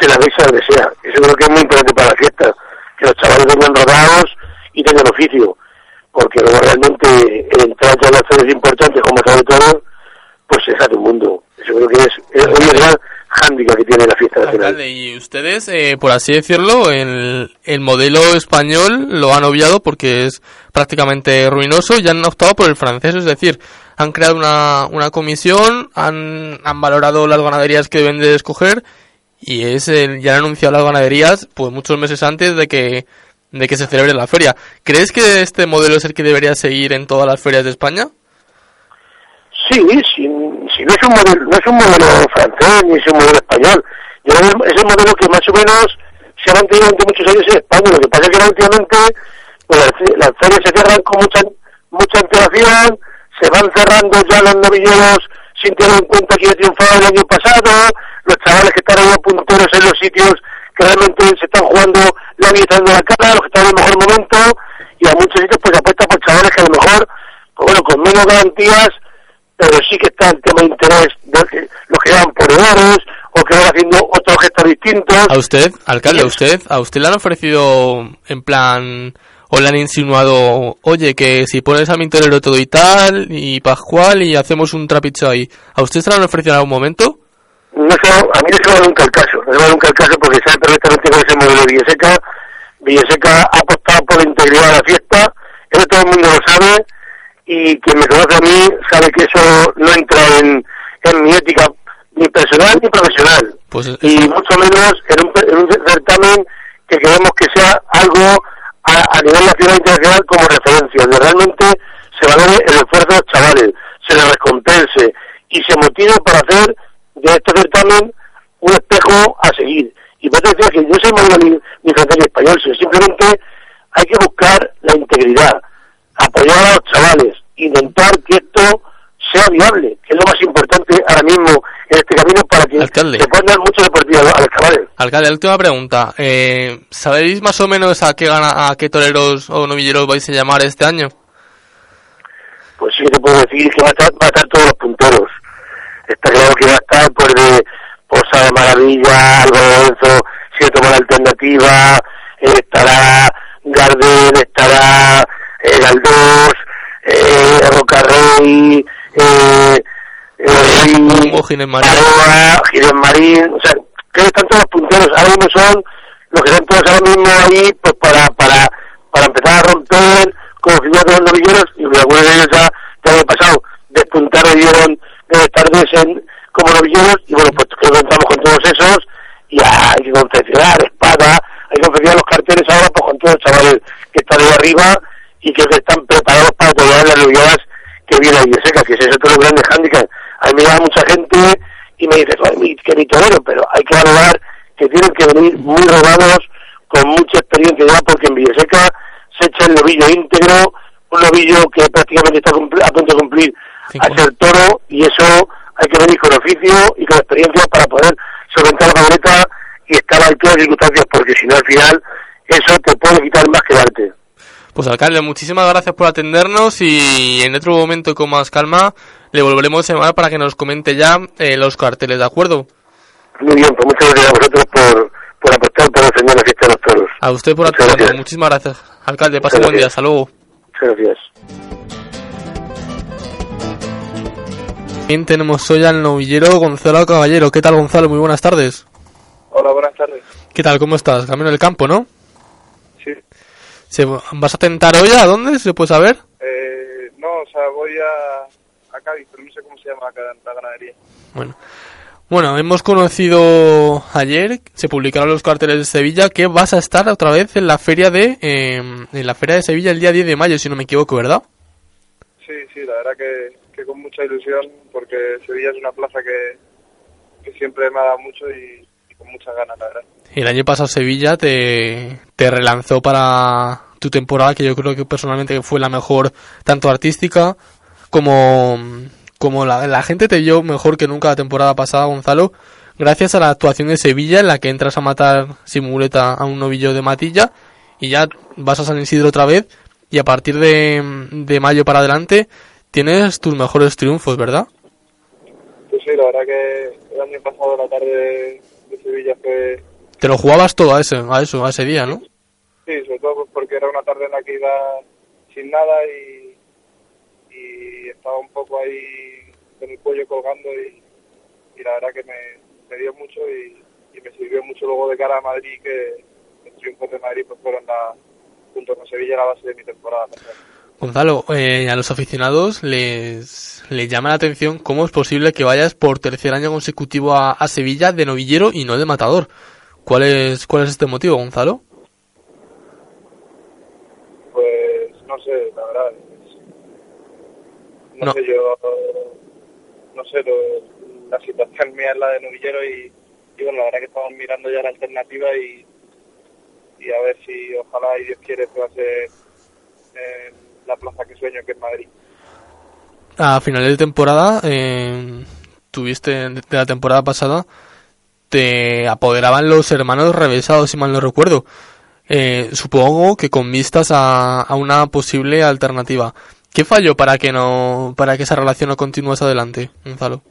se las deja donde sea. Eso creo que es muy importante para la fiesta, que los chavales vengan rodados y tengan oficio, porque luego realmente el entrar a las ferias importantes como sobre todo, pues se hace un mundo. Eso creo que es, es gran hándicap que tiene la fiesta nacional. y ustedes, eh, por así decirlo, el, el modelo español lo han obviado porque es prácticamente ruinoso y han optado por el francés, es decir, han creado una, una comisión, han, han valorado las ganaderías que deben de escoger y es el, ya han anunciado las ganaderías pues muchos meses antes de que de que se celebre la feria. ¿Crees que este modelo es el que debería seguir en todas las ferias de España? Sí, si no es un modelo, no es un modelo francés ni es un modelo español. Yo es el modelo que más o menos se ha mantenido durante muchos años en España. Lo que pasa es que últimamente pues, las, ferias se cierran con mucha mucha antelación, se van cerrando ya los novilleros sin tener en cuenta que ya triunfado el año pasado, los chavales que están ahí punteros en los sitios que realmente se están jugando la vida de la cara, los que están en el mejor momento, y a muchos sitios pues apuesta por chavales que a lo mejor, pues bueno, con menos garantías, pero sí que está el tema de interés de los que van por errores o que van haciendo otros gestos distintos. A usted, alcalde, a usted, a usted le han ofrecido en plan o le han insinuado, oye, que si pones a mi torero todo y tal, y Pascual, y hacemos un trapicho ahí. ¿A usted se lo han ofrecido en algún momento? No se, a mí no se me da nunca el caso, no se da nunca el caso porque sabe perfectamente cuál es el modelo de Villaseca. Villaseca ha apostado por la integridad de la fiesta, eso todo el mundo lo sabe, y quien me conoce a mí sabe que eso no entra en, en mi ética ni personal ni profesional. Pues y mucho menos en un, en un certamen que queremos que sea algo a, a nivel nacional e internacional como referencia, donde realmente se valore el esfuerzo de los chavales, se les recompense y se motive para hacer de este certamen un espejo a seguir. Y por eso decía que es el modelo ni, ni francés ni español, sino simplemente hay que buscar la integridad, apoyar a los chavales, intentar que esto sea viable, que es lo más importante ahora mismo en este camino para que Alcalde. se puedan dar mucho deportivo a los chavales. Alcalde, última pregunta. Eh, ¿Sabéis más o menos a qué gana, a qué toreros o novilleros vais a llamar este año? pues sí que te puedo decir que va a estar, va a estar todos los punteros. Está claro que va a estar pues de Posa de Maravilla, Álvaro Lorenzo, si le toma la alternativa, estará Gardel, estará eh, Galdós, eh, Rocarrey, eh, eh, Ginés Marín. Marín, o sea, que están todos los punteros, ahora mismo son los que están todos ahora mismo ahí pues para, para, para empezar a romper como figuras de los novilleros y algunos de ellos ya, ya el pasado despuntaron y dieron de tardes en, como novilleros y bueno pues creo que entramos con todos esos y hay que confeccionar espada, hay que confeccionar los carteles ahora pues con todos los chavales que están ahí arriba y que están preparados para tolerar las novilladas que viene ahí seca, que ese es otro grande handicap. A mí me llama mucha gente y me dice, "Joder, mi- que mi torero, pero hay que valorar que tienen que venir muy rodados, con mucha experiencia ya, porque en Villaseca se echa el novillo íntegro, un novillo que prácticamente está a punto de cumplir a ser toro, y eso hay que venir con oficio y con experiencia para poder solventar la maleta y estar a altura de las circunstancias, porque si no al final eso te puede quitar más que darte. Pues alcalde, muchísimas gracias por atendernos y en otro momento con más calma le volveremos a llamar para que nos comente ya eh, los carteles, ¿de acuerdo? Muy bien, pues muchas gracias a vosotros por, por apostar por defender la fiesta de los toros. A usted por atendernos, muchísimas gracias. Alcalde, pase buen día, hasta luego. Muchas gracias. También tenemos hoy al novillero Gonzalo Caballero. ¿Qué tal, Gonzalo? Muy buenas tardes. Hola, buenas tardes. ¿Qué tal? ¿Cómo estás? Camino del campo, ¿no? ¿Se, ¿Vas a tentar hoy a dónde? ¿Se puede saber? Eh, no, o sea, voy a, a Cádiz, pero no sé cómo se llama la, la ganadería. Bueno. Bueno, hemos conocido ayer, se publicaron los carteles de Sevilla, que vas a estar otra vez en la feria de eh, en la feria de Sevilla el día 10 de mayo, si no me equivoco, ¿verdad? Sí, sí, la verdad que, que con mucha ilusión, porque Sevilla es una plaza que, que siempre me ha dado mucho y, y con muchas ganas, la verdad. El año pasado Sevilla te, te relanzó para tu temporada, que yo creo que personalmente fue la mejor, tanto artística como, como la, la gente te vio mejor que nunca la temporada pasada, Gonzalo, gracias a la actuación de Sevilla en la que entras a matar sin muleta a un novillo de matilla y ya vas a San Isidro otra vez y a partir de, de mayo para adelante tienes tus mejores triunfos, ¿verdad? Pues sí, la verdad que el año pasado la tarde de, de Sevilla fue... Te lo jugabas todo a ese, a eso, a ese día, ¿no? Sí, sobre todo porque era una tarde en la que iba sin nada y, y estaba un poco ahí con el cuello colgando y, y la verdad que me, me dio mucho y, y me sirvió mucho luego de cara a Madrid que los triunfos de Madrid pues fueron la, junto con Sevilla la base de mi temporada. Gonzalo, eh, a los aficionados les, les llama la atención cómo es posible que vayas por tercer año consecutivo a, a Sevilla de novillero y no de matador. ¿Cuál es, cuál es este motivo, Gonzalo? Pues no sé, la verdad. No, No. sé, yo. No sé, lo- la situación mía es la de novillero y, y bueno, la verdad que estamos mirando ya la alternativa y, y a ver si, ojalá y Dios quiere, pueda ser en la plaza que sueño, que es Madrid. A finales de temporada, eh, tuviste de la temporada pasada, te apoderaban los hermanos revesados, si mal no recuerdo. Eh, supongo que con vistas a, a una posible alternativa. ¿Qué falló para que no, para que esa relación no continuase adelante, Gonzalo?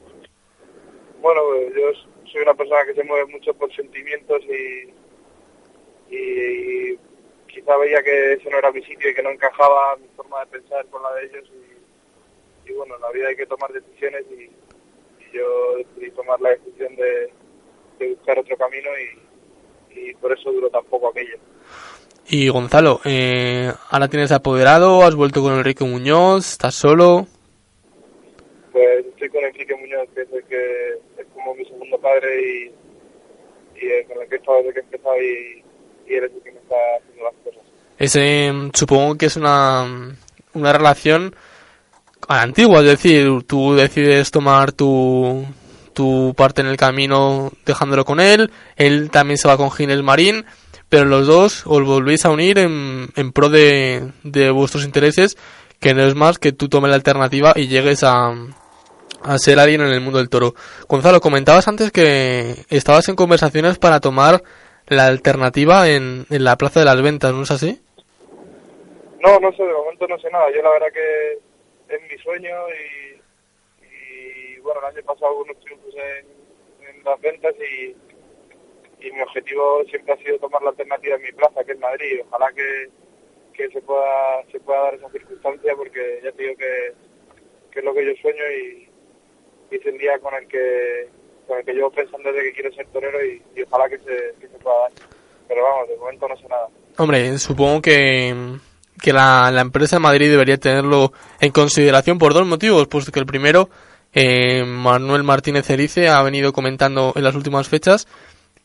Bueno, yo soy una persona que se mueve mucho por sentimientos y, y quizá veía que ese no era mi sitio y que no encajaba mi forma de pensar con la de ellos y, y bueno, en la vida hay que tomar decisiones y, y yo decidí tomar la decisión de, de buscar otro camino y, y por eso duró tan poco aquello. Y Gonzalo, eh, ahora tienes apoderado, has vuelto con Enrique Muñoz, estás solo. Pues estoy con Enrique Muñoz, que es el que es como mi segundo padre y, y con el que he estado desde que he empezado y, y él es el que me está haciendo las cosas. Ese, supongo que es una, una relación a la antigua, es decir, tú decides tomar tu, tu parte en el camino dejándolo con él, él también se va con Ginés Marín, pero los dos os volvéis a unir en, en pro de, de vuestros intereses, que no es más que tú tomes la alternativa y llegues a, a ser alguien en el mundo del toro. Gonzalo, comentabas antes que estabas en conversaciones para tomar la alternativa en, en la Plaza de las Ventas, ¿no es así? No, no sé, de momento no sé nada. Yo la verdad que es mi sueño y bueno, el año pasado hubo unos triunfos en, las ventas y, mi objetivo siempre ha sido tomar la alternativa en mi plaza, que es Madrid. Ojalá que, que se pueda se pueda dar esa circunstancia porque ya te digo que, que es lo que yo sueño y, y es el día con el que con el que llevo pensando desde que quiero ser torero y, ojalá que se, que se pueda dar. Pero vamos, de momento no sé nada. Hombre, supongo que, que la, la empresa de Madrid debería tenerlo en consideración por dos motivos. Puesto que el primero, eh, Manuel Martínez Erice ha venido comentando en las últimas fechas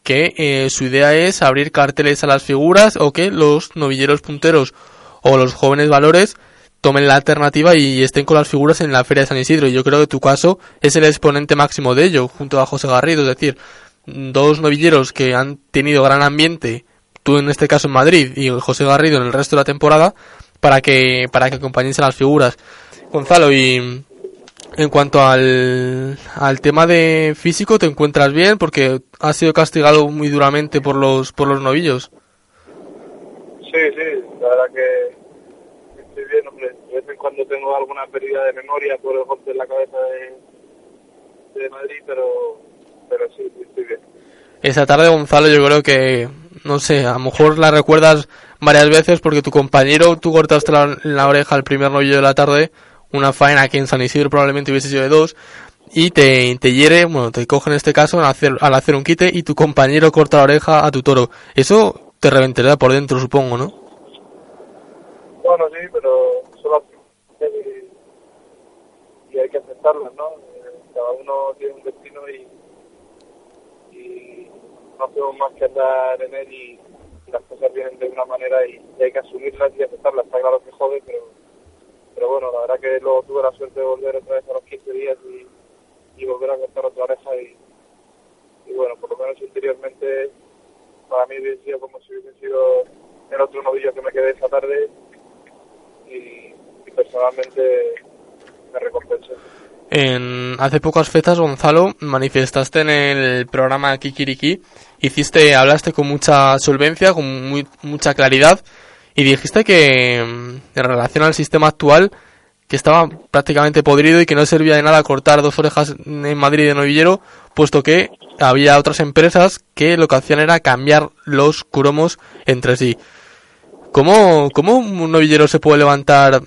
que eh, su idea es abrir carteles a las figuras o que los novilleros punteros o los jóvenes valores tomen la alternativa y estén con las figuras en la Feria de San Isidro. Y yo creo que tu caso es el exponente máximo de ello, junto a José Garrido. Es decir, dos novilleros que han tenido gran ambiente, tú en este caso en Madrid y José Garrido en el resto de la temporada, para que, para que acompañéis a las figuras. Gonzalo, y en cuanto al, al tema de físico, ¿te encuentras bien? Porque has sido castigado muy duramente por los, por los novillos. Sí, sí, la verdad que estoy bien, hombre. De vez en cuando tengo alguna pérdida de memoria por el golpe en la cabeza de, de Madrid, pero, pero sí, estoy bien. Esa tarde, Gonzalo, yo creo que, no sé, a lo mejor la recuerdas varias veces porque tu compañero, tú cortaste la, la oreja al primer novillo de la tarde, una faena que en San Isidro probablemente hubiese sido de dos, y te, te hiere, bueno, te coge en este caso al hacer, al hacer un quite y tu compañero corta la oreja a tu toro. Eso te reventaría por dentro, supongo, ¿no? Bueno, sí, pero solo y, hay que aceptarlas, ¿no? Eh, Cada uno tiene un destino y, y no hacemos más que andar en él y, y las cosas vienen de una manera y, y hay que asumirlas y aceptarlas. Está claro que jode, pero, pero bueno, la verdad que luego tuve la suerte de volver otra vez a los 15 días y, y volver a cortar otra oreja y, y bueno, por lo menos interiormente para mí hubiese sido como si hubiese sido el otro novillo que me quedé esa tarde. Y, y personalmente me recompensé. En, hace pocas fechas, Gonzalo, manifestaste en el programa Kikiriki, hiciste, hablaste con mucha solvencia, con muy, mucha claridad, y dijiste que mm, en relación al sistema actual, que estaba prácticamente podrido y que no servía de nada cortar dos orejas en Madrid de novillero, puesto que había otras empresas que lo que hacían era cambiar los cromos entre sí. ¿Cómo, cómo un novillero se puede levantar?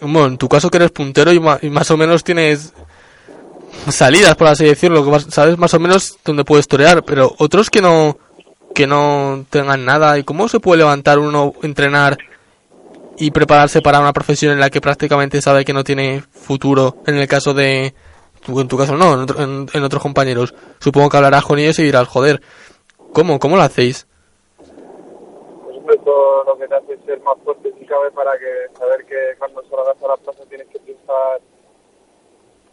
Bueno, en tu caso que eres puntero y, y más o menos tienes salidas, por así decirlo, sabes más o menos dónde puedes torear, pero otros que no que no tengan nada, ¿y cómo se puede levantar uno, entrenar y prepararse para una profesión en la que prácticamente sabe que no tiene futuro, en el caso de, en tu caso no, en, en, otros compañeros. Supongo que hablarás con ellos y dirás, joder, ¿cómo, cómo lo hacéis? Todo lo que te hace ser más fuerte si cabe para que saber que cuando salgas a la plaza tienes que triunfar,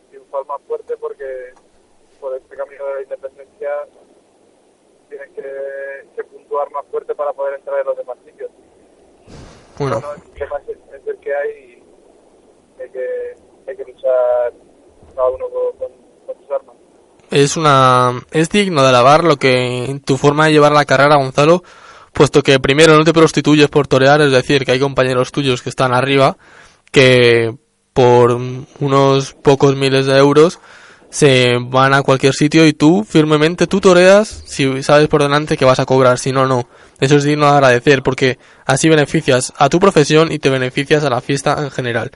triunfar más fuerte porque por este camino de la independencia tienes que, que puntuar más fuerte para poder entrar en los demás sitios. Bueno, No, el tema es, el que hay y hay que, hay que luchar cada uno con, con, con sus armas. es una es digno de alabar lo que tu forma de llevar la carrera Gonzalo puesto que primero no te prostituyes por torear es decir que hay compañeros tuyos que están arriba que por unos pocos miles de euros se van a cualquier sitio y tú firmemente tú toreas si sabes por delante que vas a cobrar si no no eso es digno de agradecer porque así beneficias a tu profesión y te beneficias a la fiesta en general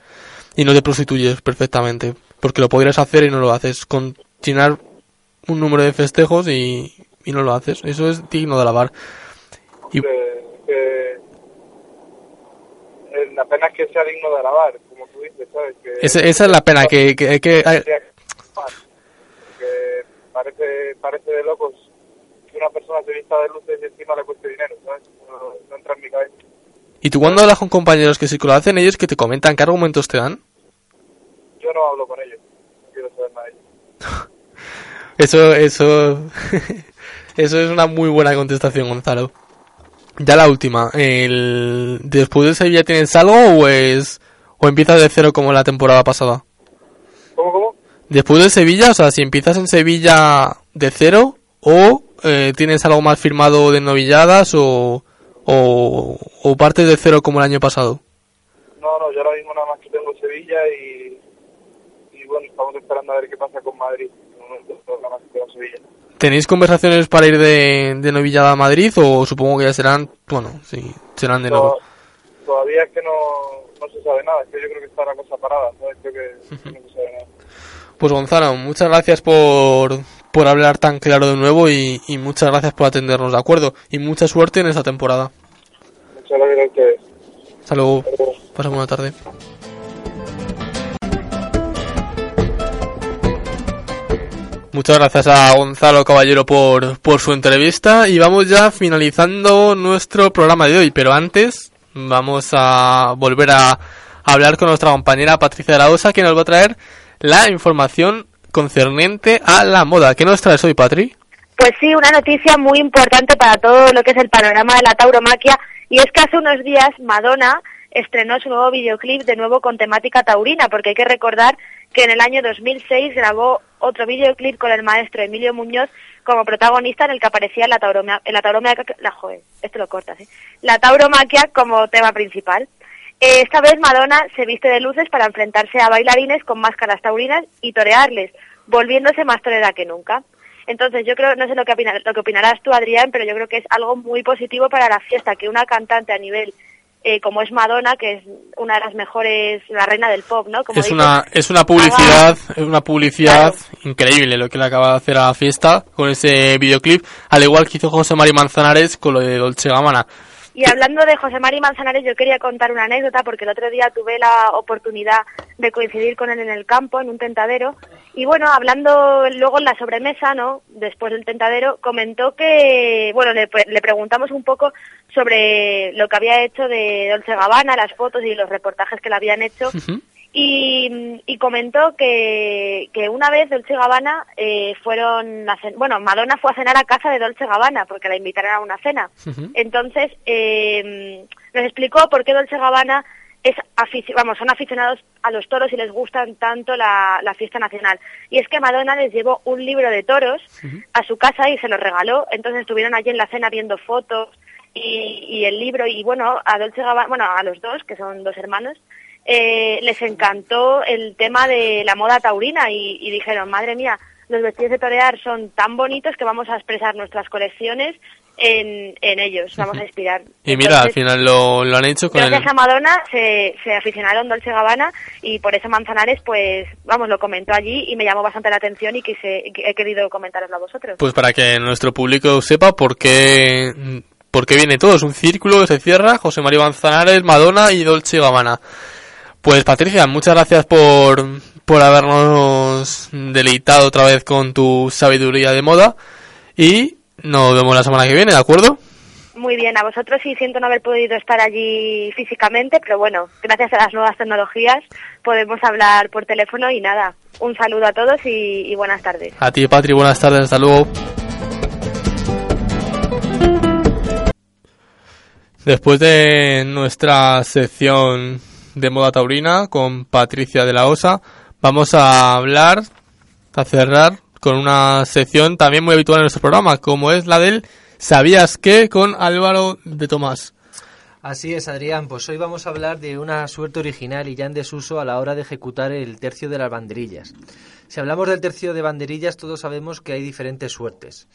y no te prostituyes perfectamente porque lo podrías hacer y no lo haces continuar un número de festejos y, y no lo haces. Eso es digno de alabar. Y- Que, que, eh, la pena es que sea digno de alabar, como tú dices, ¿sabes? Que, Ese- esa es la pena, que, que, que hay- que parece, parece de locos que una persona se vista de luces y encima le cueste dinero, ¿sabes? No, no entra en mi cabeza. Y tú cuando hablas con compañeros que sí que lo hacen, ellos que te comentan, ¿qué argumentos te dan? Yo no hablo con ellos, no quiero saber nada de ellos. Eso, eso, eso es una muy buena contestación, Gonzalo. Ya la última, el, ¿después de Sevilla tienes algo o es, o empiezas de cero como la temporada pasada? Después de Sevilla, o sea, si empiezas en Sevilla de cero o eh, tienes algo más firmado de novilladas o, o, o partes de cero como el año pasado. No, no, yo ahora mismo nada más que tengo Sevilla y, y bueno, estamos esperando a ver qué pasa con Madrid. Nada más que tengo Sevilla. ¿Tenéis conversaciones para ir de, de novillada a Madrid o supongo que ya serán, bueno, sí, serán de nuevo? To- Todavía es que no, no se sabe nada, es que yo creo que está la cosa parada, ¿sabes? Creo que no se sabe nada. Pues Gonzalo, muchas gracias por, por hablar tan claro de nuevo y, y muchas gracias por atendernos, ¿de acuerdo? Y mucha suerte en esta temporada. Muchas gracias a ustedes. Hasta luego. Hasta luego. Pasa buena tarde. Muchas gracias a Gonzalo Caballero por, por su entrevista y vamos ya finalizando nuestro programa de hoy, pero antes vamos a volver a hablar con nuestra compañera Patricia de la Osa que nos va a traer la información concerniente a la moda. ¿Qué nos traes hoy, Patri? Pues sí, una noticia muy importante para todo lo que es el panorama de la tauromaquia y es que hace unos días Madonna estrenó su nuevo videoclip de nuevo con temática taurina, porque hay que recordar que en el año 2006 grabó otro videoclip con el maestro Emilio Muñoz como protagonista en el que aparecía la tauromaquia, la la joder, esto lo cortas, ¿eh? La tauromaquia como tema principal. Eh, esta vez Madonna se viste de luces para enfrentarse a bailarines con máscaras taurinas y torearles, volviéndose más torera que nunca. Entonces yo creo, no sé lo que, opina- lo que opinarás tú, Adrián, pero yo creo que es algo muy positivo para la fiesta que una cantante a nivel eh, como es Madonna, que es una de las mejores, la reina del pop, ¿no? Como es dices, una es una publicidad es una publicidad Claro. increíble lo que le acaba de hacer a la fiesta con ese videoclip al igual que hizo José Mari Manzanares con lo de Dolce Gabbana Y hablando de José Mari Manzanares, yo quería contar una anécdota porque el otro día tuve la oportunidad de coincidir con él en el campo, en un tentadero. Y bueno, hablando luego en la sobremesa, ¿no? Después del tentadero, comentó que, bueno, le, le preguntamos un poco sobre lo que había hecho de Dolce Gabbana, las fotos y los reportajes que le habían hecho. Y, y comentó que, que una vez Dolce Gabbana eh, fueron a cen- bueno, Madonna fue a cenar a casa de Dolce Gabbana porque la invitaron a una cena. Entonces, eh, nos explicó por qué Dolce Gabbana es vamos, son aficionados a los toros y les gustan tanto la, la fiesta nacional. Y es que Madonna les llevó un libro de toros a su casa y se lo regaló. Entonces estuvieron allí en la cena viendo fotos y, y el libro. Y bueno, a Dolce Gabbana, bueno, a los dos, que son dos hermanos, eh, les encantó el tema de la moda taurina y, y dijeron, madre mía, los vestidos de torear son tan bonitos que vamos a expresar nuestras colecciones en, en ellos, vamos a inspirar. y mira al final lo, lo han hecho con el Gracias a Madonna se, se aficionaron Dolce Gabbana y por eso Manzanares, pues, vamos, lo comentó allí y me llamó bastante la atención y quise, he querido comentaroslo a vosotros. pues para que nuestro público sepa por qué porque viene todo, es un círculo que se cierra, José María Manzanares, Madonna y Dolce Gabbana. Pues Patricia, muchas gracias por, por habernos deleitado otra vez con tu sabiduría de moda y nos vemos la semana que viene, ¿de acuerdo? Muy bien, a vosotros sí siento no haber podido estar allí físicamente, pero bueno, gracias a las nuevas tecnologías podemos hablar por teléfono y nada, un saludo a todos y, y buenas tardes. A ti, Patri, buenas tardes, hasta luego. Después de nuestra sección de moda taurina con Patricia de la Osa, vamos a hablar, a cerrar con una sección también muy habitual en nuestro programa, como es la del ¿Sabías qué? con Álvaro de Tomás. Así es, Adrián. Pues hoy vamos a hablar de una suerte original y ya en desuso a la hora de ejecutar el tercio de las banderillas. Si hablamos del tercio de banderillas, todos sabemos que hay diferentes suertes.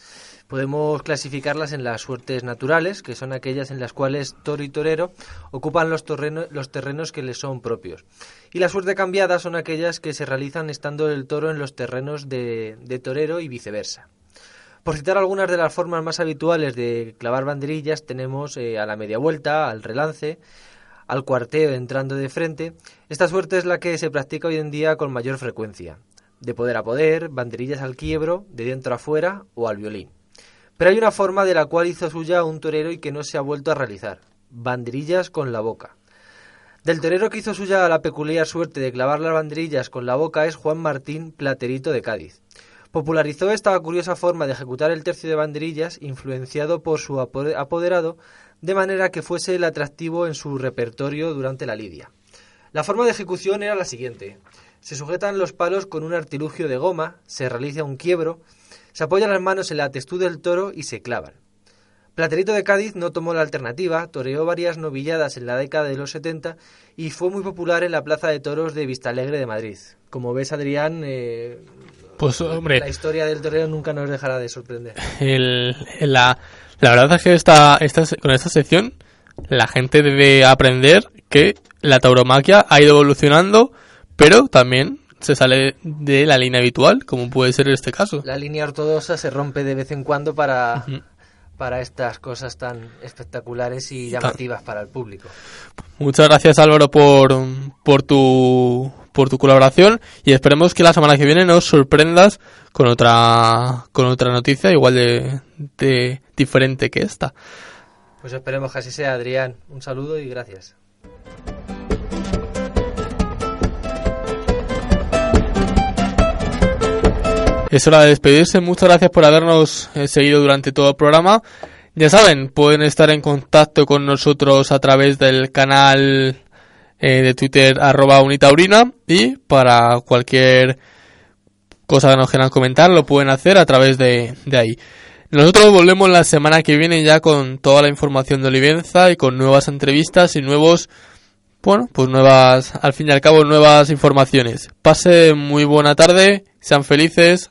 Podemos clasificarlas en las suertes naturales, que son aquellas en las cuales toro y torero ocupan los, terrenos que les son propios. Y la suerte cambiada son aquellas que se realizan estando el toro en los terrenos de, de torero y viceversa. Por citar algunas de las formas más habituales de clavar banderillas, tenemos eh, a la media vuelta, al relance, al cuarteo entrando de frente. Esta suerte es la que se practica hoy en día con mayor frecuencia. De poder a poder, banderillas al quiebro, de dentro a fuera o al violín. Pero hay una forma de la cual hizo suya un torero y que no se ha vuelto a realizar. Banderillas con la boca. Del torero que hizo suya la peculiar suerte de clavar las banderillas con la boca es Juan Martín Platerito de Cádiz. Popularizó esta curiosa forma de ejecutar el tercio de banderillas, influenciado por su apoderado, de manera que fuese el atractivo en su repertorio durante la lidia. La forma de ejecución era la siguiente. Se sujetan los palos con un artilugio de goma, se realiza un quiebro, se apoyan las manos en la testuz del toro y se clavan. Platerito de Cádiz no tomó la alternativa, toreó varias novilladas en la década de los 70 y fue muy popular en la Plaza de Toros de Vistalegre de Madrid. Como ves, Adrián, eh, pues hombre, la historia del toreo nunca nos dejará de sorprender. El, la, la verdad es que esta, esta, con esta sección la gente debe aprender que la tauromaquia ha ido evolucionando, pero también se sale de la línea habitual, como puede ser en este caso. La línea ortodoxa se rompe de vez en cuando para, para estas cosas tan espectaculares y llamativas para el público. Muchas gracias Álvaro por, por tu por tu colaboración y esperemos que la semana que viene nos sorprendas con otra con otra noticia igual de, de diferente que esta. Pues esperemos que así sea, Adrián. Un saludo y gracias. Es hora de despedirse. Muchas gracias por habernos eh, seguido durante todo el programa. Ya saben, pueden estar en contacto con nosotros a través del canal eh, de Twitter arroba unitaurina y para cualquier cosa que nos quieran comentar lo pueden hacer a través de, de ahí. Nosotros volvemos la semana que viene ya con toda la información de Olivenza y con nuevas entrevistas y nuevos, bueno, pues nuevas, al fin y al cabo, nuevas informaciones. Pase muy buena tarde, sean felices,